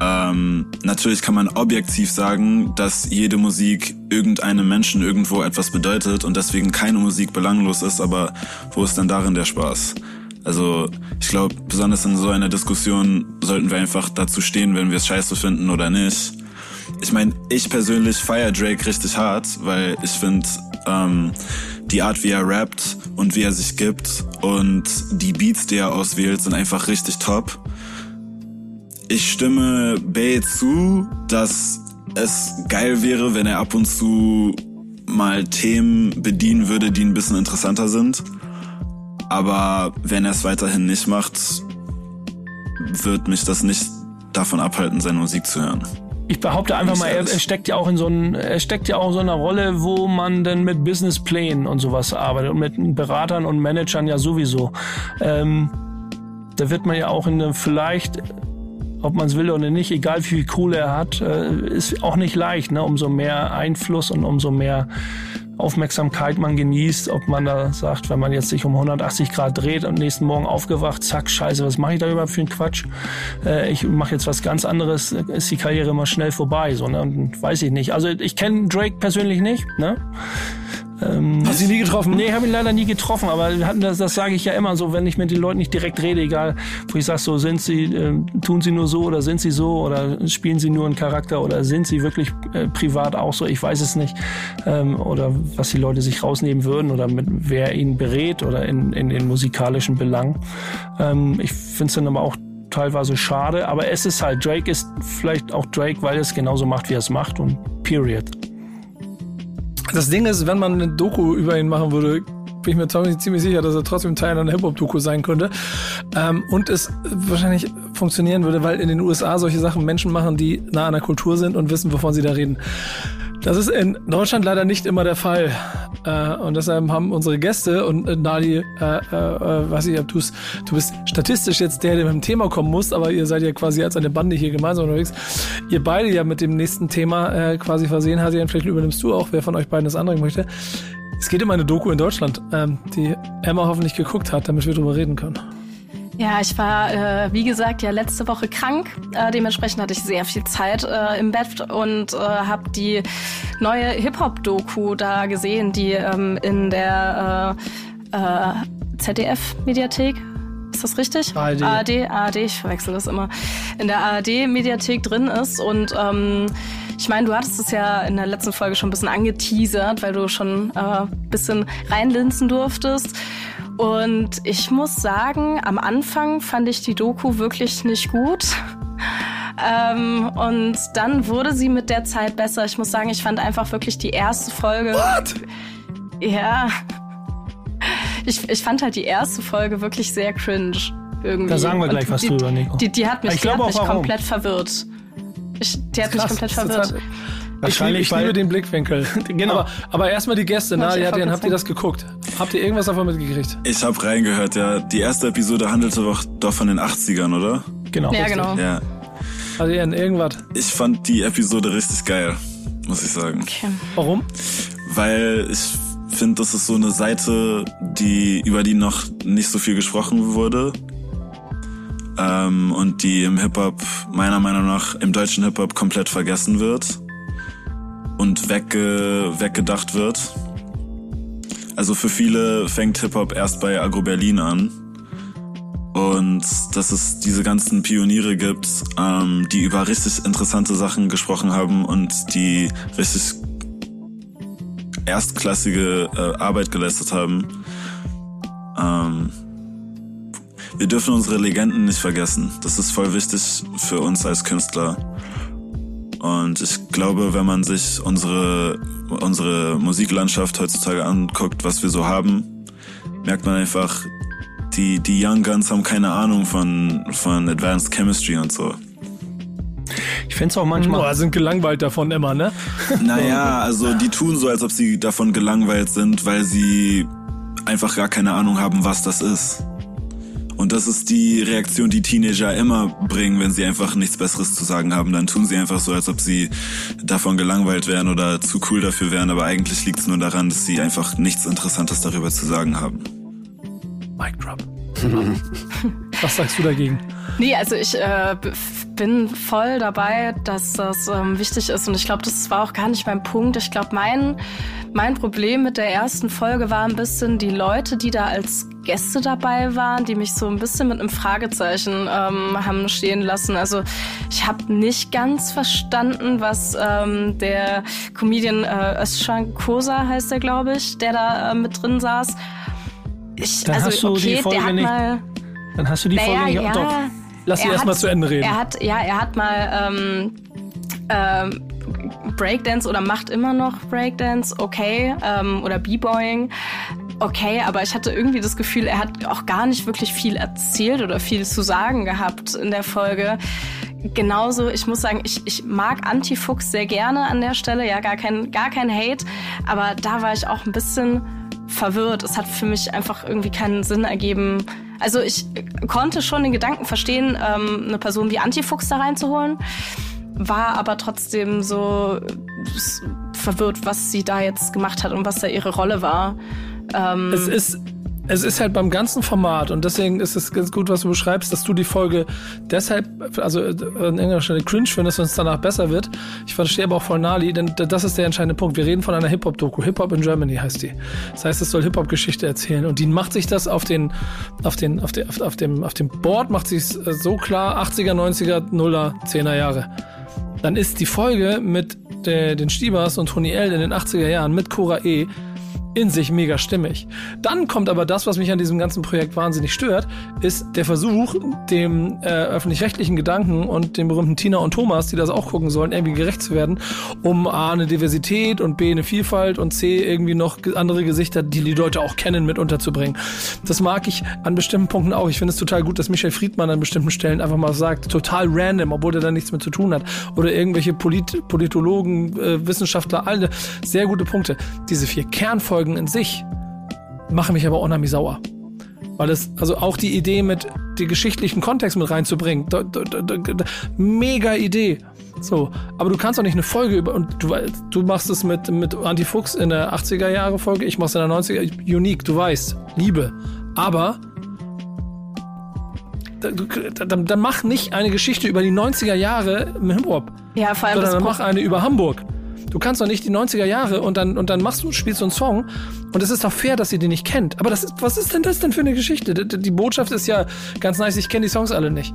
Ähm, natürlich kann man objektiv sagen, dass jede Musik irgendeinem Menschen irgendwo etwas bedeutet und deswegen keine Musik belanglos ist, aber wo ist denn darin der Spaß? Also ich glaube, besonders in so einer Diskussion sollten wir einfach dazu stehen, wenn wir es scheiße finden oder nicht. Ich meine, ich persönlich feier Drake richtig hart, weil ich finde ähm, die Art, wie er rappt und wie er sich gibt und die Beats, die er auswählt, sind einfach richtig top. Ich stimme Bay zu, dass es geil wäre, wenn er ab und zu mal Themen bedienen würde, die ein bisschen interessanter sind. Aber wenn er es weiterhin nicht macht, wird mich das nicht davon abhalten, seine Musik zu hören. Ich behaupte einfach mal, er, er, steckt ja auch in so ein, er steckt ja auch in so einer Rolle, wo man denn mit Businessplänen und sowas arbeitet und mit Beratern und Managern ja sowieso. Ähm, da wird man ja auch in einem vielleicht ob man es will oder nicht, egal wie viel Kohle er hat, äh, ist auch nicht leicht. Ne? Umso mehr Einfluss und umso mehr Aufmerksamkeit man genießt, ob man da sagt, wenn man jetzt sich um 180 Grad dreht und nächsten Morgen aufgewacht, zack, scheiße, was mache ich da überhaupt für einen Quatsch? Äh, ich mache jetzt was ganz anderes, ist die Karriere immer schnell vorbei, so, ne? Und weiß ich nicht. Also ich kenne Drake persönlich nicht, ne? Ähm, Hast du ihn nie getroffen? Nee, habe ihn leider nie getroffen, aber das, das sage ich ja immer so, wenn ich mit den Leuten nicht direkt rede, egal, wo ich sage, so sind sie, äh, tun sie nur so oder sind sie so oder spielen sie nur einen Charakter oder sind sie wirklich äh, privat auch so, ich weiß es nicht. Ähm, oder was die Leute sich rausnehmen würden oder mit wer ihnen berät oder in, in den musikalischen Belangen. Ähm, ich finde es dann aber auch teilweise schade, aber es ist halt, Drake ist vielleicht auch Drake, weil er es genauso macht, wie er es macht und period. Das Ding ist, wenn man eine Doku über ihn machen würde, bin ich mir ziemlich sicher, dass er trotzdem Teil einer Hip-Hop-Doku sein könnte. Ähm, und es wahrscheinlich funktionieren würde, weil in den USA solche Sachen Menschen machen, die nah an der Kultur sind und wissen, wovon sie da reden. Das ist in Deutschland leider nicht immer der Fall. Äh, und deshalb haben unsere Gäste und äh, Nadi, äh, äh, weiß ich, ob du du bist statistisch jetzt der, der mit dem Thema kommen muss, aber ihr seid ja quasi als eine Bande hier gemeinsam unterwegs. Ihr beide ja mit dem nächsten Thema äh, quasi versehen, Hasian, vielleicht übernimmst du auch, wer von euch beiden das andere möchte. Es geht um eine Doku in Deutschland, ähm, die Emma hoffentlich geguckt hat, damit wir drüber reden können. Ja, ich war, äh, wie gesagt, ja letzte Woche krank. Äh, dementsprechend hatte ich sehr viel Zeit äh, im Bett und äh, habe die neue Hip-Hop-Doku da gesehen, die ähm, in der äh, äh, ZDF-Mediathek ist das richtig? ARD. ARD, ARD, ich verwechsel das immer. In der ARD-Mediathek drin ist. Und ähm, ich meine, du hattest es ja in der letzten Folge schon ein bisschen angeteasert, weil du schon ein äh, bisschen reinlinsen durftest. Und ich muss sagen, am Anfang fand ich die Doku wirklich nicht gut. Ähm, und dann wurde sie mit der Zeit besser. Ich muss sagen, ich fand einfach wirklich die erste Folge. What? Ja. Ich, ich fand halt die erste Folge wirklich sehr cringe. Irgendwie. Da sagen wir gleich und was die, drüber, Nico. Die, die hat mich, Ich die hat mich komplett verwirrt. Ich, die hat mich komplett verwirrt. Total- Ich, Wahrscheinlich, liebe- ich liebe den Blickwinkel. Genau. Aber, aber erstmal die Gäste, na, habt ihr, einfach habt ihr das geguckt? Habt ihr irgendwas davon mitgekriegt? Ich habe reingehört, ja. Die erste Episode handelte doch, doch von den 80ern, oder? Genau. Ja, genau. Ja. Also ihr irgendwas? Ich fand die Episode richtig geil, muss ich sagen. Okay. Warum? Weil ich finde, das ist so eine Seite, die über die noch nicht so viel gesprochen wurde. Ähm, und die im Hip-Hop, meiner Meinung nach, im deutschen Hip-Hop komplett vergessen wird und wegge weggedacht wird. also für viele fängt Hip-Hop erst bei Agro Berlin an. Und dass es diese ganzen Pioniere gibt, ähm, die über richtig interessante Sachen gesprochen haben und die richtig erstklassige äh, Arbeit geleistet haben. Ähm, wir dürfen unsere Legenden nicht vergessen. Das ist voll wichtig für uns als Künstler. Und ich glaube, wenn man sich unsere, unsere Musiklandschaft heutzutage anguckt, was wir so haben, merkt man einfach, die, die Young Guns haben keine Ahnung von, von Advanced Chemistry und so. Ich finde es auch manchmal. Boah, sind gelangweilt davon immer, ne? Naja, also die tun so, als ob sie davon gelangweilt sind, weil sie einfach gar keine Ahnung haben, was das ist. Und das ist die Reaktion, die Teenager immer bringen, wenn sie einfach nichts Besseres zu sagen haben. Dann tun sie einfach so, als ob sie davon gelangweilt wären oder zu cool dafür wären. Aber eigentlich liegt es nur daran, dass sie einfach nichts Interessantes darüber zu sagen haben. Mic drop. Was sagst du dagegen? Nee, also ich äh, bin voll dabei, dass das ähm, wichtig ist. Und ich glaube, das war auch gar nicht mein Punkt. Ich glaube, mein, mein Problem mit der ersten Folge war ein bisschen die Leute, die da als Gäste dabei waren, die mich so ein bisschen mit einem Fragezeichen ähm, haben stehen lassen. Also ich habe nicht ganz verstanden, was ähm, der Comedian äh, Özcan Kosa heißt der, glaube ich, der da äh, mit drin saß. Ich, Dann also hast du die okay, Folge der hat nicht- mal Dann hast du die Folge nicht. ja. Doch. Lass sie Er erstmal zu Ende reden. Er hat, ja, er hat mal ähm, ähm, Breakdance oder macht immer noch Breakdance, okay, ähm, oder B-Boying, okay, aber ich hatte irgendwie das Gefühl, er hat auch gar nicht wirklich viel erzählt oder viel zu sagen gehabt in der Folge. Genauso, ich muss sagen, ich, ich mag Antifuchs sehr gerne an der Stelle, ja, gar kein, gar kein Hate, aber da war ich auch ein bisschen verwirrt. Es hat für mich einfach irgendwie keinen Sinn ergeben. Also ich konnte schon den Gedanken verstehen, ähm, eine Person wie Antifuchs da reinzuholen, war aber trotzdem so verwirrt, was sie da jetzt gemacht hat und was da ihre Rolle war. Ähm, Es ist, es ist halt beim ganzen Format und deswegen ist es ganz gut, was du beschreibst, dass du die Folge deshalb, also äh, an irgendeiner Stelle cringe findest, wenn es danach besser wird. Ich verstehe aber auch voll Nali, denn das ist der entscheidende Punkt. Wir reden von einer Hip-Hop-Doku. Hip-Hop in Germany heißt die. Das heißt, es soll Hip-Hop-Geschichte erzählen und die macht sich das auf den, auf den, auf, den, auf, dem, auf dem Board macht sich so klar 80er, 90er, 0er, 10er Jahre. Dann ist die Folge mit den Stiebers und Tony L in den 80er Jahren mit Cora E in sich mega stimmig. Dann kommt aber das, was mich an diesem ganzen Projekt wahnsinnig stört, ist der Versuch, dem äh, öffentlich-rechtlichen Gedanken und dem berühmten Tina und Thomas, die das auch gucken sollen, irgendwie gerecht zu werden, um A, eine Diversität und B, eine Vielfalt und C, irgendwie noch andere Gesichter, die die Leute auch kennen, mit unterzubringen. Das mag ich an bestimmten Punkten auch. Ich finde es total gut, dass Michel Friedmann an bestimmten Stellen einfach mal sagt, total random, obwohl er da nichts mit zu tun hat. Oder irgendwelche Polit Politologen, äh, Wissenschaftler, alle sehr gute Punkte. Diese vier Kernfolgen in sich machen mich aber unheimlich sauer. Weil es, also auch die Idee mit den geschichtlichen Kontext mit reinzubringen, da, da, da, mega Idee. So, aber du kannst doch nicht eine Folge über, und du, du machst es mit, mit Antifuchs in der 80er Jahre Folge, ich mach's in der 90er, unique, du weißt, Liebe. Aber, dann, dann mach nicht eine Geschichte über die 90er Jahre im Hip-Hop ja, vor allem sondern dann mach eine über Hamburg. Du kannst doch nicht die 90er Jahre und dann, und dann machst du, spielst du einen Song und es ist doch fair, dass ihr den nicht kennt. Aber das ist, was ist denn das denn für eine Geschichte? Die, die Botschaft ist ja ganz nice, ich kenne die Songs alle nicht.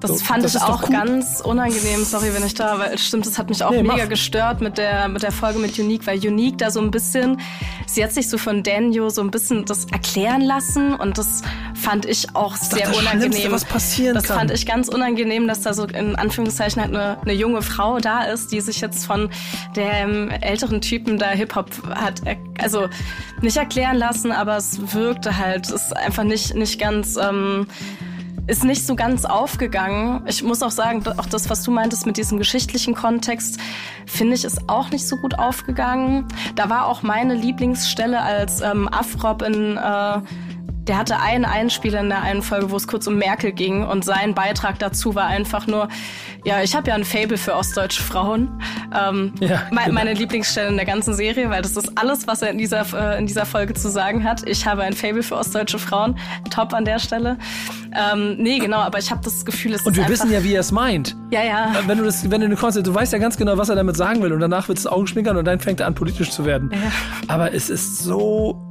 Das So, fand das ich auch ganz unangenehm, sorry, wenn ich da, weil stimmt, das hat mich auch Nee, mega mach. gestört mit der, mit der Folge mit Unique, weil Unique da so ein bisschen, sie hat sich so von Daniel so ein bisschen das erklären lassen und das fand ich auch doch sehr das unangenehm. Was passieren das kann. fand ich ganz unangenehm, dass da so in Anführungszeichen halt eine, eine junge Frau da ist, die sich jetzt von dem älteren Typen da Hip-Hop hat, er- also nicht erklären lassen, aber es wirkte halt, es ist einfach nicht, nicht ganz, ähm, ist nicht so ganz aufgegangen. Ich muss auch sagen, auch das, was du meintest mit diesem geschichtlichen Kontext, finde ich, ist auch nicht so gut aufgegangen. Da war auch meine Lieblingsstelle als ähm, Afrop in äh, der hatte einen Einspieler in der einen Folge, wo es kurz um Merkel ging und sein Beitrag dazu war einfach nur, ja, ich habe ja ein Fable für ostdeutsche Frauen. Ähm, Ja, me genau. Meine Lieblingsstelle in der ganzen Serie, weil das ist alles, was er in dieser, äh, in dieser Folge zu sagen hat. Ich habe ein Fable für ostdeutsche Frauen. Top an der Stelle. Ähm, nee, genau, aber ich habe das Gefühl, es Und ist wir einfach, wissen ja, wie er es meint. Ja, ja. Wenn du das, wenn du eine Konzert, du weißt ja ganz genau, was er damit sagen will und danach wird es Augenschminkern und dann fängt er an, politisch zu werden. Aber es ist so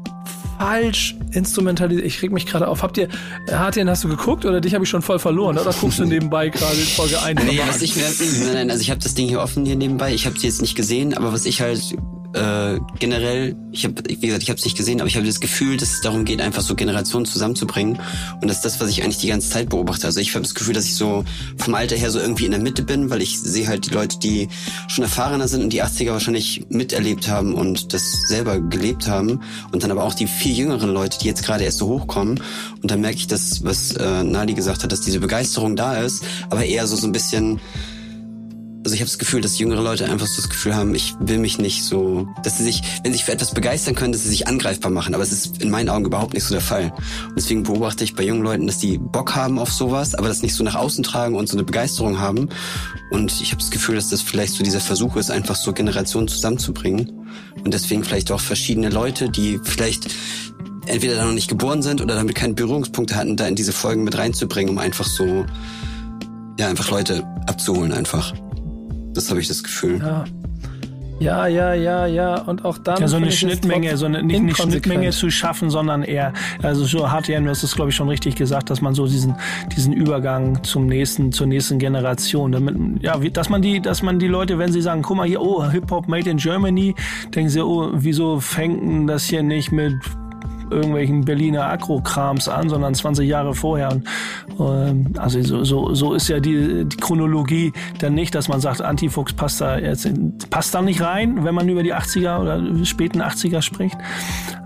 falsch instrumentalisiert. Ich reg mich gerade auf. Habt ihr, Hartien, hast du geguckt oder dich habe ich schon voll verloren? Oder guckst du nebenbei gerade in Folge 1? Nee, was ich mir, nein, nein, also ich habe das Ding hier offen hier nebenbei. Ich habe sie jetzt nicht gesehen, aber was ich halt äh, generell, ich habe, wie gesagt, ich habe es nicht gesehen, aber ich habe das Gefühl, dass es darum geht, einfach so Generationen zusammenzubringen. Und das ist das, was ich eigentlich die ganze Zeit beobachte. Also ich habe das Gefühl, dass ich so vom Alter her so irgendwie in der Mitte bin, weil ich sehe halt die Leute, die schon erfahrener sind und die 80er wahrscheinlich miterlebt haben und das selber gelebt haben. Und dann aber auch die viel jüngeren Leute, die jetzt gerade erst so hochkommen. Und dann merke ich das, was äh, Nali gesagt hat, dass diese Begeisterung da ist, aber eher so so ein bisschen also ich habe das Gefühl, dass jüngere Leute einfach so das Gefühl haben, ich will mich nicht so, dass sie sich, wenn sie sich für etwas begeistern können, dass sie sich angreifbar machen. Aber es ist in meinen Augen überhaupt nicht so der Fall. Und deswegen beobachte ich bei jungen Leuten, dass die Bock haben auf sowas, aber das nicht so nach außen tragen und so eine Begeisterung haben. Und ich habe das Gefühl, dass das vielleicht so dieser Versuch ist, einfach so Generationen zusammenzubringen. Und deswegen vielleicht auch verschiedene Leute, die vielleicht entweder da noch nicht geboren sind oder damit keine Berührungspunkte hatten, da in diese Folgen mit reinzubringen, um einfach so, ja, einfach Leute abzuholen einfach. Das habe ich das Gefühl. Ja. Ja, ja, ja, ja. Und auch dann. Ja, so eine Schnittmenge, so eine nicht, nicht. Schnittmenge zu schaffen, sondern eher, also so hat ja, du hast es glaube ich schon richtig gesagt, dass man so diesen, diesen Übergang zum nächsten, zur nächsten Generation, damit, ja, wie, dass man die, dass man die Leute, wenn sie sagen, guck mal hier, oh, Hip-Hop made in Germany, denken sie, oh, wieso fängt das hier nicht mit irgendwelchen Berliner Akrokrams an, sondern 20 Jahre vorher. Und, ähm, also so, so, so ist ja die, die Chronologie dann nicht, dass man sagt, Antifuchs passt da jetzt in, passt da nicht rein, wenn man über die 80er oder späten 80er spricht.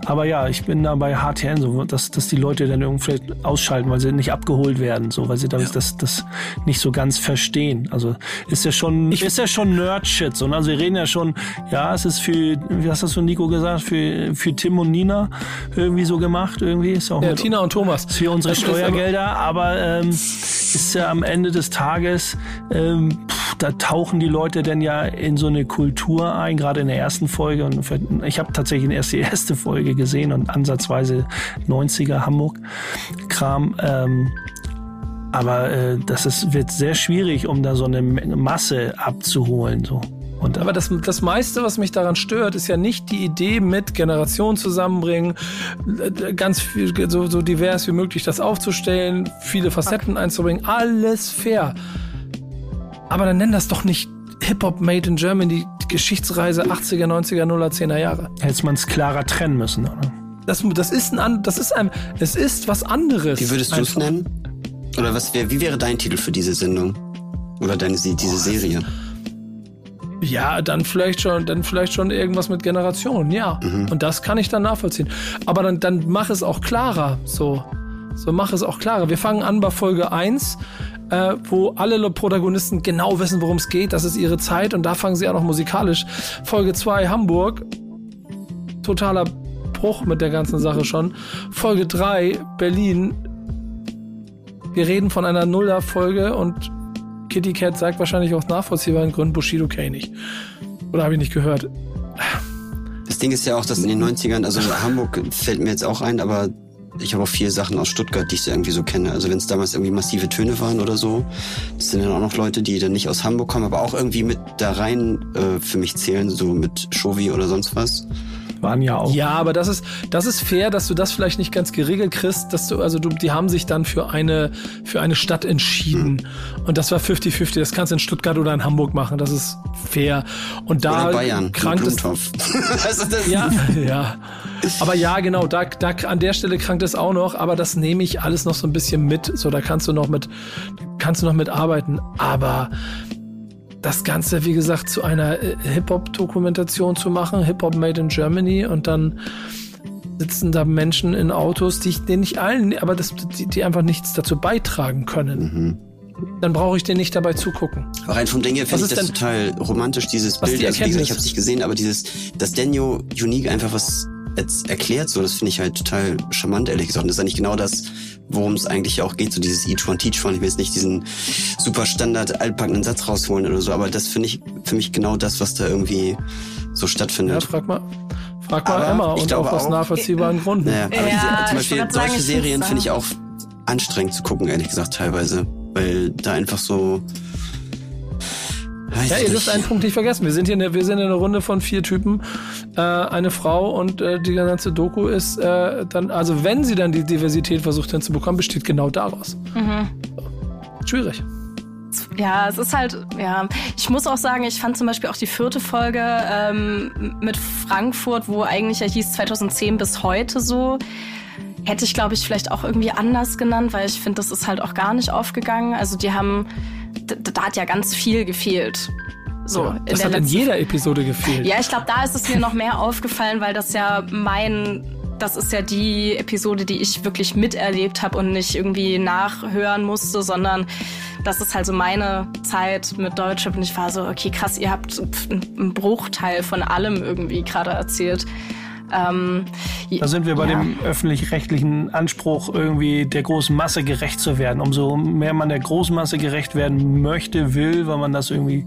Aber ja, ich bin da bei HTN so, dass, dass die Leute dann irgendwie vielleicht ausschalten, weil sie nicht abgeholt werden, so, weil sie das, das, das nicht so ganz verstehen. Also ist ja schon, ist ja schon Nerd-Shit. So, ne? also wir reden ja schon, ja, es ist für, wie hast du das von Nico gesagt, für, für Tim und Nina irgendwie so gemacht, irgendwie. Ist auch Ja, mit- Tina und Thomas. für unsere Steuergelder, aber ähm, ist ja am Ende des Tages, ähm, pff, da tauchen die Leute dann ja in so eine Kultur ein, gerade in der ersten Folge. Und für, ich habe tatsächlich erst die erste Folge gesehen und ansatzweise 90er Hamburg-Kram. Ähm, aber äh, das ist, wird sehr schwierig, um da so eine Masse abzuholen. So. Und, Aber das, das meiste, was mich daran stört, ist ja nicht die Idee mit Generationen zusammenbringen, ganz viel, so, so divers wie möglich das aufzustellen, viele Facetten einzubringen, alles fair. Aber dann nenn das doch nicht Hip-Hop Made in Germany, die Geschichtsreise 80er, 90er, 0er, 10er Jahre. hätte man es klarer trennen müssen. Oder? Das, das ist ein, das ist ein, es ist was anderes. Wie würdest du es nennen? Oder was wär, wie wäre dein Titel für diese Sendung? Oder deine, diese Serie? Ja, dann vielleicht schon, dann vielleicht schon irgendwas mit Generationen, ja. Und das kann ich dann nachvollziehen. Aber dann, dann mach es auch klarer, so. So mach es auch klarer. Wir fangen an bei Folge 1, äh, wo alle Protagonisten genau wissen, worum es geht. Das ist ihre Zeit und da fangen sie auch noch musikalisch. Folge 2 Hamburg, totaler Bruch mit der ganzen Sache schon. Folge 3 Berlin. Wir reden von einer Nuller-Folge und Kitty Cat sagt wahrscheinlich aus nachvollziehbaren Gründen Bushido ich nicht. Oder habe ich nicht gehört. Das Ding ist ja auch, dass in den 90ern, also Hamburg fällt mir jetzt auch ein, aber ich habe auch viele Sachen aus Stuttgart, die ich so irgendwie so kenne. Also wenn es damals irgendwie massive Töne waren oder so, das sind dann auch noch Leute, die dann nicht aus Hamburg kommen, aber auch irgendwie mit da rein äh, für mich zählen, so mit Shovi oder sonst was. Waren ja auch. Ja, aber das ist, das ist fair, dass du das vielleicht nicht ganz geregelt kriegst, dass du, also du, die haben sich dann für eine, für eine Stadt entschieden. Und das war 50-50. Das kannst du in Stuttgart oder in Hamburg machen. Das ist fair. Und da Oder Bayern, krankt es, Ja, ja. Aber ja, genau, da, da an der Stelle krankt es auch noch, aber das nehme ich alles noch so ein bisschen mit. So, da kannst du noch mit, kannst du noch mit arbeiten. Aber das Ganze, wie gesagt, zu einer äh, Hip-Hop-Dokumentation zu machen, Hip-Hop Made in Germany und dann sitzen da Menschen in Autos, die ich denen nicht allen, aber das, die, die einfach nichts dazu beitragen können. Dann brauche ich denen nicht dabei zugucken. Rein vom Ding her finde ich ist das total romantisch, dieses Bild. die Also, wie gesagt, ich habe es nicht gesehen, aber dieses, dass Daniel Unique einfach was jetzt erklärt, so, das finde ich halt total charmant, ehrlich gesagt. Und das ist eigentlich genau das, worum es eigentlich auch geht, so dieses Each One Teach One. Ich will jetzt nicht diesen super Standard altpackenden Satz rausholen oder so, aber das finde ich für mich genau das, was da irgendwie so Ja, stattfindet. frag mal, frag mal Aber Emma und auch aus auch- nachvollziehbaren Gründen. Naja, aber Ja, diese, zum Beispiel solche Serien finde ich auch anstrengend zu gucken, ehrlich gesagt, teilweise. Weil da einfach so, Weiß Ja, ihr dürft einen Punkt nicht vergessen. Wir sind hier eine, wir sind in einer Runde von vier Typen, äh, eine Frau und äh, die ganze Doku ist äh, dann, also wenn sie dann die Diversität versucht hinzubekommen, besteht genau daraus. Schwierig. Ja, es ist halt, ja, ich muss auch sagen, ich fand zum Beispiel auch die vierte Folge ähm, mit Frankfurt, wo eigentlich ja hieß 2010 bis heute so, hätte ich glaube ich vielleicht auch irgendwie anders genannt, weil ich finde, das ist halt auch gar nicht aufgegangen. Also die haben, da, hat ja ganz viel gefehlt. So, Ja, in das der hat in jeder Episode gefehlt. Ja, ich glaube, da ist es mir noch mehr aufgefallen, weil das ja mein, das ist ja die Episode, die ich wirklich miterlebt habe und nicht irgendwie nachhören musste, sondern das ist halt so meine Zeit mit Deutschrap und ich war so, okay, krass, ihr habt einen Bruchteil von allem irgendwie gerade erzählt. Ähm, Da sind wir bei ja. dem öffentlich-rechtlichen Anspruch, irgendwie der großen Masse gerecht zu werden. Umso mehr man der großen Masse gerecht werden möchte, will, weil man das irgendwie,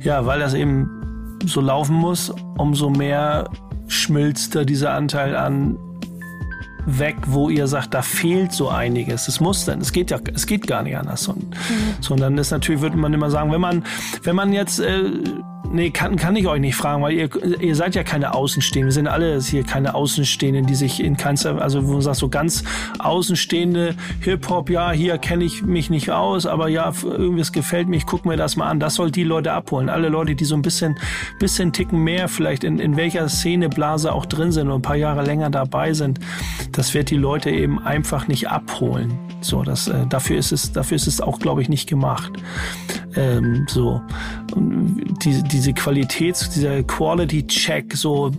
ja, weil das eben so laufen muss, umso mehr schmilzt da dieser Anteil an weg, wo ihr sagt, da fehlt so einiges. Es muss dann, es geht ja, es geht gar nicht anders. Und, Sondern ist natürlich, würde man immer sagen, wenn man, wenn man jetzt, äh, nee, kann, kann ich euch nicht fragen, weil ihr, ihr seid ja keine Außenstehenden. Wir sind alle hier keine Außenstehenden, die sich in keinster, also wo man sagt, so ganz Außenstehende Hip-Hop, ja, hier kenne ich mich nicht aus, aber ja, irgendwie es gefällt mir, ich guck mir das mal an. Das soll die Leute abholen. Alle Leute, die so ein bisschen, bisschen ticken mehr vielleicht in, in welcher Szeneblase auch drin sind und ein paar Jahre länger dabei sind, das wird die Leute eben einfach nicht abholen. So, das, äh, dafür ist es, dafür ist es auch, glaube ich, nicht gemacht. Ähm, so, und die, diese Qualitäts, dieser Quality Check, so,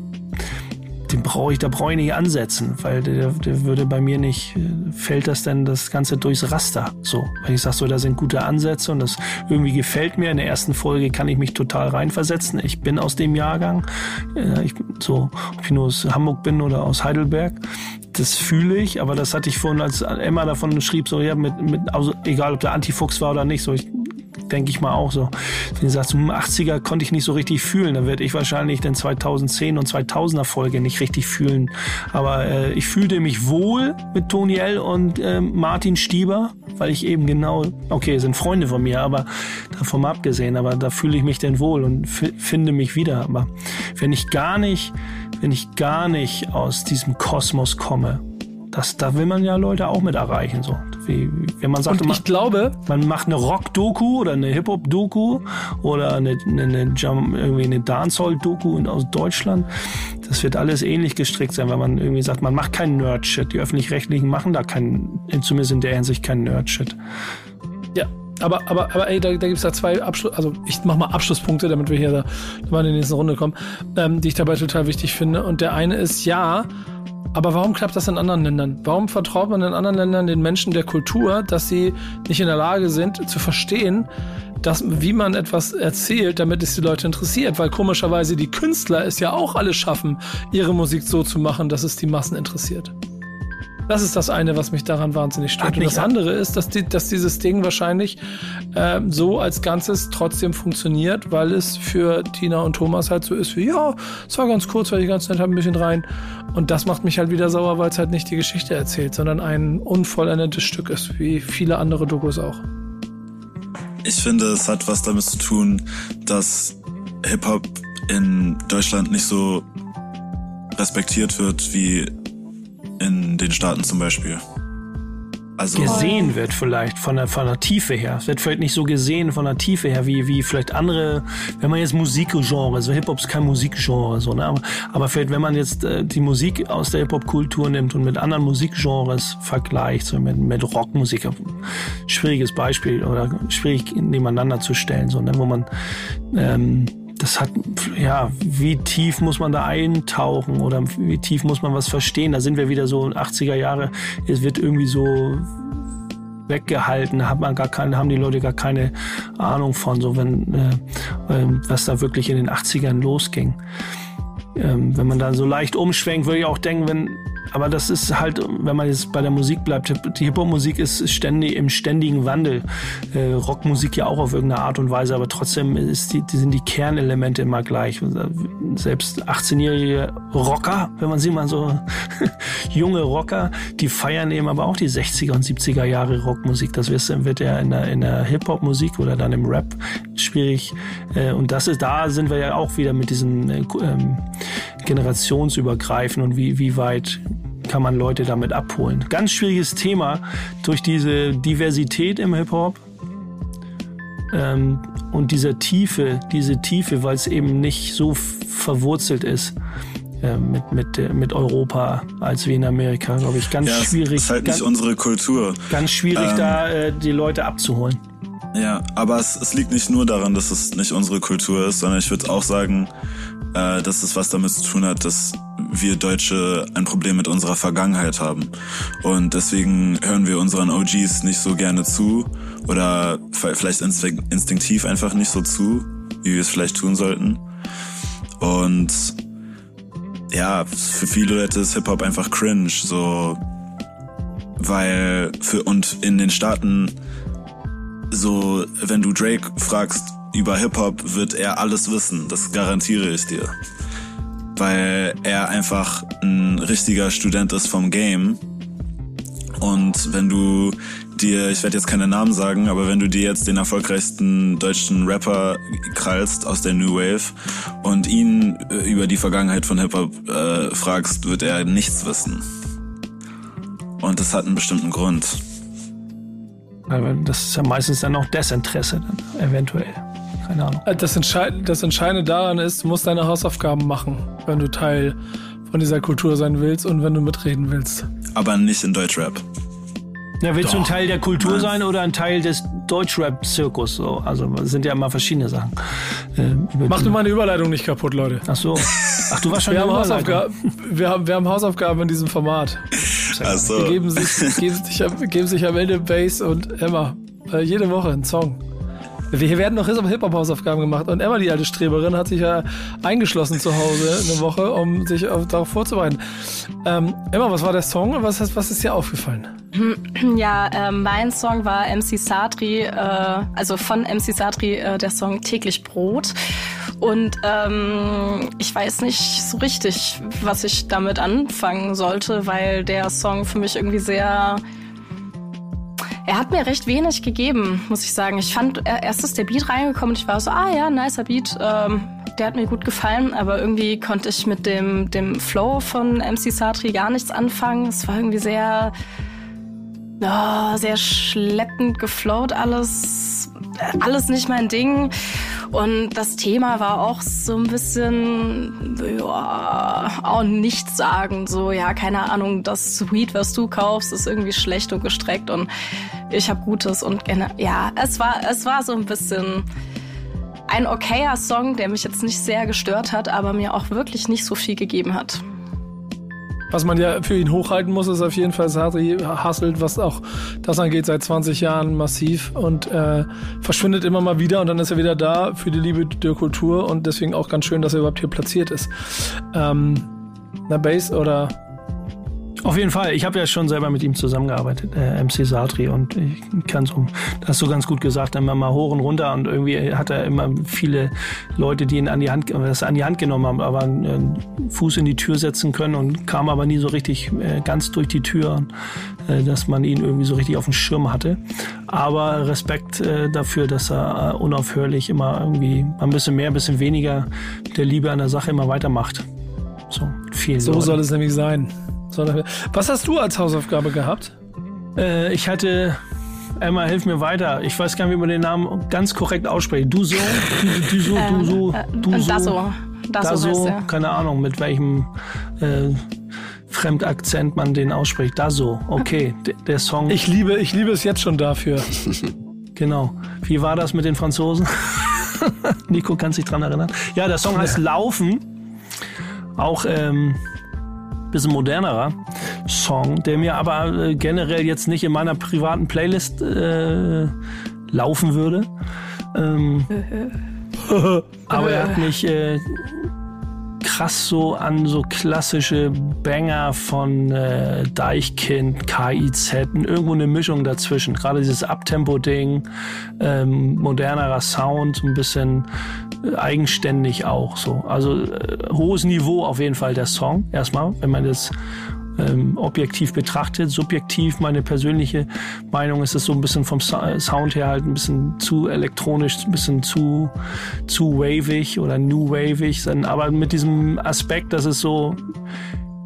den brauche ich, da brauche ich nicht ansetzen, weil der, der würde bei mir nicht, fällt das denn das Ganze durchs Raster. So, weil ich sage so, da sind gute Ansätze und das irgendwie gefällt mir. In der ersten Folge kann ich mich total reinversetzen. Ich bin aus dem Jahrgang, äh, ich so, ob ich nur aus Hamburg bin oder aus Heidelberg. Das fühle ich, aber das hatte ich vorhin, als Emma davon schrieb, so, ja, mit, mit, also, egal ob der Antifuchs war oder nicht, so, ich, denke ich mal auch so. Wenn du sagst, hm, 80er konnte ich nicht so richtig fühlen, dann werde ich wahrscheinlich den 2010 und 2000er Folge nicht richtig fühlen. Aber äh, ich fühlte mich wohl mit Tony L. und äh, Martin Stieber, weil ich eben genau, okay, sind Freunde von mir, aber davon abgesehen, aber da fühle ich mich denn wohl und fi- finde mich wieder. Aber wenn ich gar nicht, wenn ich gar nicht aus diesem Kosmos komme, das, da will man ja Leute auch mit erreichen, so. Wie, wenn man sagt, Und ich glaube, man macht eine Rock-Doku oder eine Hip-Hop-Doku oder eine, eine, eine, Jam, irgendwie eine Dancehall-Doku aus Deutschland. Das wird alles ähnlich gestrickt sein, weil man irgendwie sagt, man macht keinen Nerd-Shit. Die Öffentlich-Rechtlichen machen da keinen, zumindest in der Hinsicht keinen Nerd-Shit. ja, aber, aber, aber ey, da, da gibt es da zwei Abschluss, also ich mach mal Abschlusspunkte, damit wir hier da mal in die nächste Runde kommen, ähm, die ich dabei total wichtig finde. Und der eine ist ja, aber warum klappt das in anderen Ländern? Warum vertraut man in anderen Ländern den Menschen der Kultur, dass sie nicht in der Lage sind zu verstehen, dass, wie man etwas erzählt, damit es die Leute interessiert? Weil komischerweise die Künstler es ja auch alle schaffen, ihre Musik so zu machen, dass es die Massen interessiert. Das ist das eine, was mich daran wahnsinnig stört. Hat Und das andere ist, dass, die, dass dieses Ding wahrscheinlich ähm, so als Ganzes trotzdem funktioniert, weil es für Tina und Thomas halt so ist wie, ja, es war ganz kurz, weil ich ganz nett habe, ein bisschen rein. Und das macht mich halt wieder sauer, weil es halt nicht die Geschichte erzählt, sondern ein unvollendetes Stück ist, wie viele andere Dokus auch. Ich finde, es hat was damit zu tun, dass Hip-Hop in Deutschland nicht so respektiert wird wie in den Staaten zum Beispiel. Also Gesehen wird vielleicht von der, von der Tiefe her. Es wird vielleicht nicht so gesehen von der Tiefe her, wie, wie vielleicht andere, wenn man jetzt Musikgenre, also Hip-Hop ist kein Musikgenre, so, ne? aber, aber vielleicht, wenn man jetzt äh, die Musik aus der Hip-Hop-Kultur nimmt und mit anderen Musikgenres vergleicht, so mit, mit Rockmusik, schwieriges Beispiel oder schwierig nebeneinander zu stellen, so, ne? wo man ähm, das hat, ja, wie tief muss man da eintauchen oder wie tief muss man was verstehen? Da sind wir wieder so in 80er Jahre. Es wird irgendwie so weggehalten, hat man gar keine, haben die Leute gar keine Ahnung von, so wenn, äh, ähm, was da wirklich in den 80ern losging. Ähm, wenn man dann so leicht umschwenkt, würde ich auch denken, wenn aber das ist halt, wenn man jetzt bei der Musik bleibt, die Hip-Hop-Musik ist ständig im ständigen Wandel. Äh, Rockmusik ja auch auf irgendeine Art und Weise, aber trotzdem ist die, die sind die Kernelemente immer gleich. Selbst 18-jährige Rocker, wenn man sie mal so junge Rocker, die feiern eben aber auch die 60er und 70er Jahre Rockmusik. Das wird ja in der, in der Hip-Hop-Musik oder dann im Rap schwierig. Äh, und das ist, da sind wir ja auch wieder mit diesen äh, ähm, generationsübergreifend und wie, wie weit kann man Leute damit abholen. Ganz schwieriges Thema durch diese Diversität im Hip-Hop ähm, und diese Tiefe, diese Tiefe, weil es eben nicht so verwurzelt ist äh, mit, mit, äh, mit Europa als wie in Amerika, glaube ich. Ganz ja, schwierig. ist halt ganz, nicht unsere Kultur. Ganz schwierig, Ähm, da äh, die Leute abzuholen. Ja, aber es, es liegt nicht nur daran, dass es nicht unsere Kultur ist, sondern ich würde auch sagen, äh, dass es was damit zu tun hat, dass wir Deutsche ein Problem mit unserer Vergangenheit haben. Und deswegen hören wir unseren OGs nicht so gerne zu oder vielleicht instinkt- instinktiv einfach nicht so zu, wie wir es vielleicht tun sollten. Und ja, für viele Leute ist Hip-Hop einfach cringe, so weil für und in den Staaten so, wenn du Drake fragst über Hip-Hop, wird er alles wissen. Das garantiere ich dir. Weil er einfach ein richtiger Student ist vom Game. Und wenn du dir, ich werde jetzt keine Namen sagen, aber wenn du dir jetzt den erfolgreichsten deutschen Rapper krallst aus der New Wave und ihn äh, über die Vergangenheit von Hip-Hop äh, fragst, wird er nichts wissen. Und das hat einen bestimmten Grund. Das ist ja meistens dann auch Desinteresse, dann eventuell. Keine Ahnung. Das, Entscheid das Entscheidende daran ist, du musst deine Hausaufgaben machen, wenn du Teil von dieser Kultur sein willst und wenn du mitreden willst. Aber nicht in Deutschrap. Ja, willst du ein Teil der Kultur Nein. sein oder ein Teil des Deutschrap-Zirkus? So, also es sind ja immer verschiedene Sachen. Ähm, über Mach die- du meine Überleitung nicht kaputt, Leute. Ach so. Ach, du warst schon Wir haben. Hausaufgaben, wir, haben, wir haben Hausaufgaben in diesem Format. Die Also, geben sich, geben, sich, am- geben sich am Ende Bass und Emma äh, jede Woche einen Song. Wir werden noch Hip-Hop-Hausaufgaben gemacht und Emma, die alte Streberin, hat sich ja eingeschlossen zu Hause eine Woche, um sich auf, darauf vorzubereiten. Ähm, Emma, was war der Song was, was ist dir aufgefallen? Ja, äh, mein Song war MC Satri, äh, also von MC Satri äh, der Song Täglich Brot. Und ähm, ich weiß nicht so richtig, was ich damit anfangen sollte, weil der Song für mich irgendwie sehr er hat mir recht wenig gegeben, muss ich sagen. Ich fand, er- erst ist der Beat reingekommen und ich war so, ah ja, nicer Beat. Ähm, der hat mir gut gefallen, aber irgendwie konnte ich mit dem, dem Flow von MC Satri gar nichts anfangen. Es war irgendwie sehr, ja, sehr schleppend geflowt alles. Alles nicht mein Ding. Und das Thema war auch so ein bisschen, ja, auch nichts sagen. So, ja, keine Ahnung, das Weed, was du kaufst, ist irgendwie schlecht und gestreckt und ich habe Gutes und ja, es war, es war so ein bisschen ein okayer Song, der mich jetzt nicht sehr gestört hat, aber mir auch wirklich nicht so viel gegeben hat. Was man ja für ihn hochhalten muss, ist auf jeden Fall Satri hustelt, was auch das angeht, seit 20 Jahren massiv und äh, verschwindet immer mal wieder und dann ist er wieder da für die Liebe der Kultur und deswegen auch ganz schön, dass er überhaupt hier platziert ist. Ähm, na, Bass oder Auf jeden Fall. Ich habe ja schon selber mit ihm zusammengearbeitet, äh, MC Satri, und ich kann so, das hast du ganz gut gesagt, immer mal hoch und runter und irgendwie hat er immer viele Leute, die ihn an die Hand, das an die Hand genommen haben, aber einen Fuß in die Tür setzen können und kam aber nie so richtig äh, ganz durch die Tür, äh, dass man ihn irgendwie so richtig auf dem Schirm hatte. Aber Respekt äh, dafür, dass er äh, unaufhörlich immer irgendwie ein bisschen mehr, ein bisschen weniger der Liebe an der Sache immer weitermacht. So, viel so soll es nämlich sein. Was hast du als Hausaufgabe gehabt? Äh, ich hatte. Emma, hilf mir weiter. Ich weiß gar nicht, wie man den Namen ganz korrekt ausspricht. Du so, du, du so, du so, du so. Dasso. Dasso heißt Daso, er. keine Ahnung, mit welchem äh, Fremdakzent man den ausspricht. Daso, okay, D der Song. Ich liebe, ich liebe es jetzt schon dafür. Genau. Wie war das mit den Franzosen? Nico kann sich dran erinnern. Ja, der Song heißt Laufen. Auch ähm, bisschen modernerer Song, der mir aber äh, generell jetzt nicht in meiner privaten Playlist äh, laufen würde. Ähm, aber er hat mich äh, krass so an so klassische Banger von äh, Deichkind, KIZ, irgendwo eine Mischung dazwischen. Gerade dieses Abtempo-Ding, ähm, modernerer Sound, so ein bisschen äh, eigenständig auch so. Also äh, hohes Niveau auf jeden Fall der Song erstmal, wenn man das ähm, objektiv betrachtet. Subjektiv, meine persönliche Meinung ist es so ein bisschen vom Sound her halt ein bisschen zu elektronisch, ein bisschen zu, zu wavig oder new wavig. Aber mit diesem Aspekt, dass es so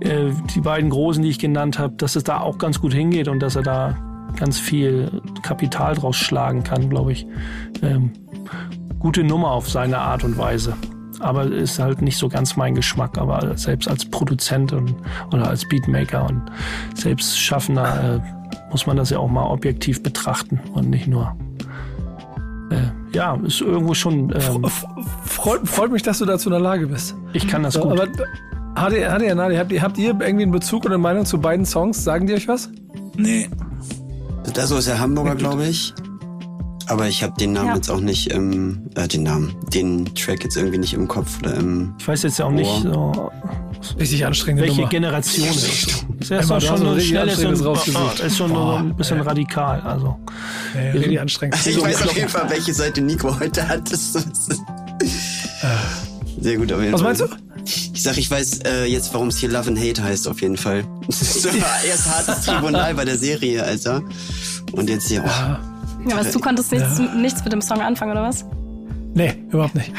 äh, die beiden großen, die ich genannt habe, dass es da auch ganz gut hingeht und dass er da ganz viel Kapital draus schlagen kann, glaube ich. Ähm, gute Nummer auf seine Art und Weise. Aber ist halt nicht so ganz mein Geschmack. Aber selbst als Produzent und, oder als Beatmaker und selbst Schaffender äh, muss man das ja auch mal objektiv betrachten und nicht nur. Äh, ja, ist irgendwo schon. Ähm, Freut, freut mich, dass du dazu in der Lage bist. ich kann das So, gut. aber hat ihr, hat ihr, Nadi, habt ihr, habt ihr irgendwie einen Bezug oder eine Meinung zu beiden Songs? Sagen die euch was? Nee. Das ist der Hamburger, glaube ich. Aber ich habe den Namen Ja. jetzt auch nicht im, äh, den Namen, den Track jetzt irgendwie nicht im Kopf oder im. Ich weiß jetzt ja auch nicht, so, Richtig anstrengende welche Nummer. Generation es ist. Das ist ja schon ein so ein, anstrengendes rausgesucht. oh, ist schon nur Boah, ein bisschen ja. radikal. Also Ja, richtig anstrengend. Ich weiß auf jeden Fall, welche Seite Nico heute hat. Das ist sehr gut auf jeden Was Fall. meinst du? Ich sag, ich weiß äh, jetzt, warum es hier Love and Hate heißt, auf jeden Fall. so war erst hartes Tribunal bei der Serie, Alter. Und jetzt hier, oh, Ja, was, du konntest nichts, nichts mit dem Song anfangen, oder was? Nee, überhaupt nicht.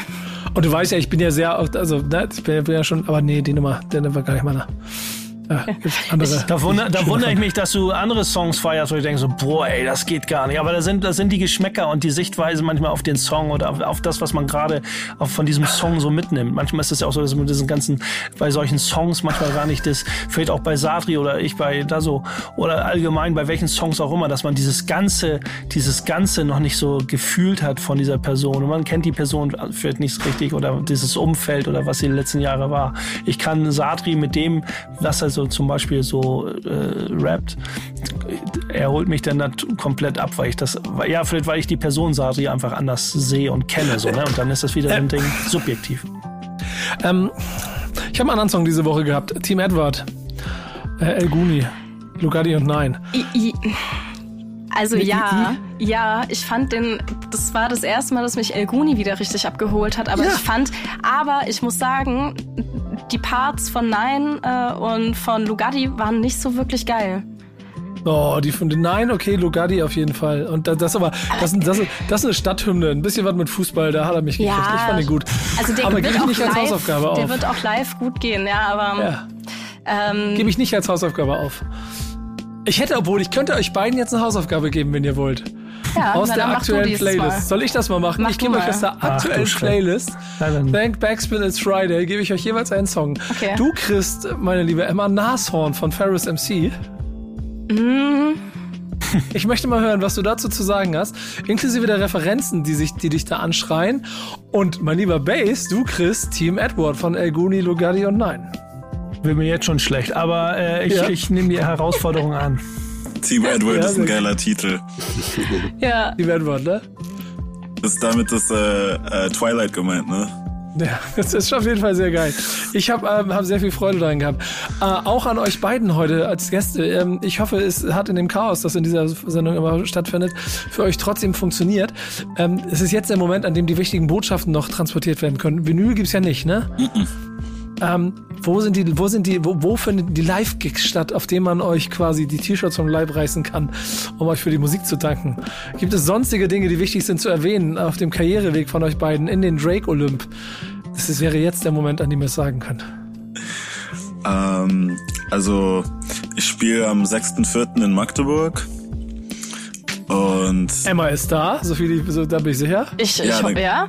Und du weißt ja, ich bin ja sehr, also, ne, ich bin, bin ja schon, aber nee, die Nummer, der war gar nicht meiner. Ja, gibt's andere. Da, wunder, da wundere ich mich, dass du andere Songs feierst, wo ich denke so, boah, ey, das geht gar nicht. Aber da sind, da sind die Geschmäcker und die Sichtweise manchmal auf den Song oder auf, auf das, was man gerade von diesem Song so mitnimmt. Manchmal ist es ja auch so, dass man diesen ganzen, bei solchen Songs manchmal gar nicht das, vielleicht auch bei Satri oder ich bei da so, oder allgemein bei welchen Songs auch immer, dass man dieses Ganze, dieses Ganze noch nicht so gefühlt hat von dieser Person. Und man kennt die Person vielleicht nicht richtig oder dieses Umfeld oder was sie die letzten Jahre war. Ich kann Satri mit dem, was er so zum Beispiel so äh, rappt, er holt mich dann nat- komplett ab, weil ich das, ja, vielleicht weil ich die Person Satri einfach anders sehe und kenne, so, ne? Und dann ist das wieder so ein Ding subjektiv. Ähm, ich habe einen anderen Song diese Woche gehabt. Team Edward, äh, El Guni, Lugatti und Nein. I, I, also ja, ja, ich fand den, das war das erste Mal, dass mich El Guni wieder richtig abgeholt hat, aber Ja. ich fand, aber ich muss sagen, die Parts von Nein äh, und von Lugatti waren nicht so wirklich geil. Oh, die von Nein, okay, Lugatti auf jeden Fall. Und das, das aber, das, das, das ist eine Stadthymne. Ein bisschen was mit Fußball, da hat er mich gekriegt. Ja, Ich fand den gut. Also der aber gebe ich nicht als live, Hausaufgabe der auf. wird auch live gut gehen, ja, aber Ja, ähm, gebe ich nicht als Hausaufgabe auf. Ich hätte, obwohl, ich könnte euch beiden jetzt eine Hausaufgabe geben, wenn ihr wollt. ja, Aus na, der aktuellen Playlist. Mal. Soll ich das mal machen? Mach ich gebe euch aus der Ach, aktuellen Schreck. Playlist. Thank Backspin It's Friday. Gebe ich euch jeweils einen Song. Okay. Du kriegst, meine liebe Emma, Nashorn von Ferris MC. Mhm. Ich möchte mal hören, was du dazu zu sagen hast, inklusive der Referenzen, die, sich, die dich da anschreien. Und mein lieber Bass, du kriegst Team Edward von El Guni, Lugatti und Nein. Wird mir jetzt schon schlecht, aber äh, ich, Ja. ich nehme die Herausforderung an. Team Edward Ja, ist ein geiler Titel. Ja, Team Edward, ne? Ist damit das äh, äh, Twilight gemeint, ne? Ja, das ist auf jeden Fall sehr geil. Ich habe ähm, hab sehr viel Freude daran gehabt. Äh, auch an euch beiden heute als Gäste. Ähm, ich hoffe, es hat in dem Chaos, das in dieser Sendung immer stattfindet, für euch trotzdem funktioniert. Ähm, es ist jetzt der Moment, an dem die wichtigen Botschaften noch transportiert werden können. Vinyl gibt's ja nicht, ne? Ähm, wo sind die, wo sind die, wo, wo finden die Live-Gigs statt, auf denen man euch quasi die T-Shirts vom Leib reißen kann, um euch für die Musik zu danken? Gibt es sonstige Dinge, die wichtig sind zu erwähnen auf dem Karriereweg von euch beiden in den Drake Olymp? Das ist, wäre jetzt der Moment, an dem ihr es sagen könnt. Ähm, also, ich spiele am 6.4. in Magdeburg. Und Emma ist da, so viel, ich- so, da bin ich sicher. ich, ich Ja, hoffe, dann- ja.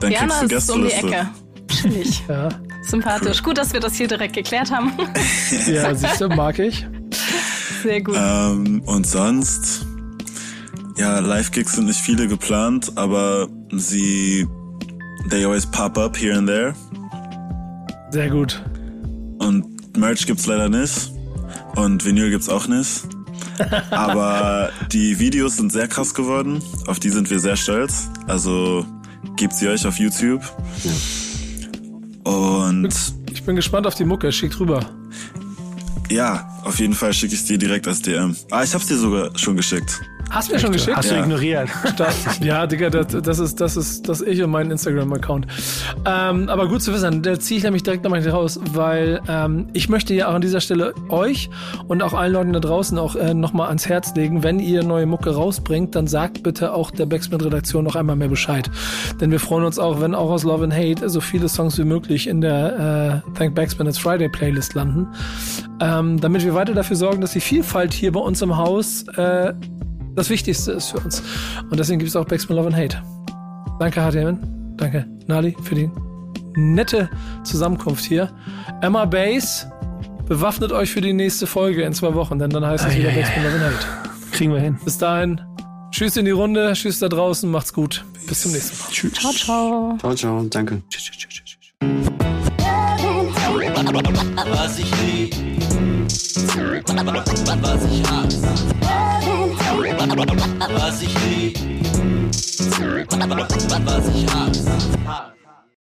dann Gerne kriegst du ist es um die Gästeliste. Ecke. Chillig. Ja, Sympathisch. Gut, dass wir das hier direkt geklärt haben. ja siehst du, mag ich. Sehr gut. Ähm, und sonst, ja, Live-Gigs sind nicht viele geplant, aber sie, they always pop up here and there. Sehr gut. Und Merch gibt's leider nicht. Und Vinyl gibt's auch nicht. Aber die Videos sind sehr krass geworden. Auf die sind wir sehr stolz. Also gebt sie euch auf YouTube. Und Ich bin gespannt auf die Mucke. Schick rüber. Ja, auf jeden Fall schicke ich dir direkt als DM. Ah, ich hab's dir sogar schon geschickt. Hast du mir schon geschickt? Hast du Ja. ignoriert. Stark. Ja, Digga, das, das ist, das ist, das ich und mein Instagram-Account. Ähm, aber gut zu wissen, da ziehe ich nämlich direkt nochmal raus, weil ähm, ich möchte ja auch an dieser Stelle euch und auch allen Leuten da draußen auch äh, nochmal ans Herz legen, wenn ihr neue Mucke rausbringt, dann sagt bitte auch der Backspin-Redaktion noch einmal mehr Bescheid. Denn wir freuen uns auch, wenn auch aus Love and Hate so viele Songs wie möglich in der äh, Thank Backspin It's Friday Playlist landen. Ähm, damit wir weiter dafür sorgen, dass die Vielfalt hier bei uns im Haus äh, das Wichtigste ist für uns. Und deswegen gibt es auch Backspin Love and Hate. Danke, HTMN. Danke, Nali, für die nette Zusammenkunft hier. Emma Bass, bewaffnet euch für die nächste Folge in zwei Wochen, denn dann heißt es wieder Backspin Love and Hate. Kriegen wir hin. Bis dahin, tschüss in die Runde, tschüss da draußen, macht's gut. Bis zum nächsten Mal. Tschüss. Ciao, ciao. Ciao, ciao, danke. Was ich lieb, was ich hasse. Was ich lieb, was ich hasse.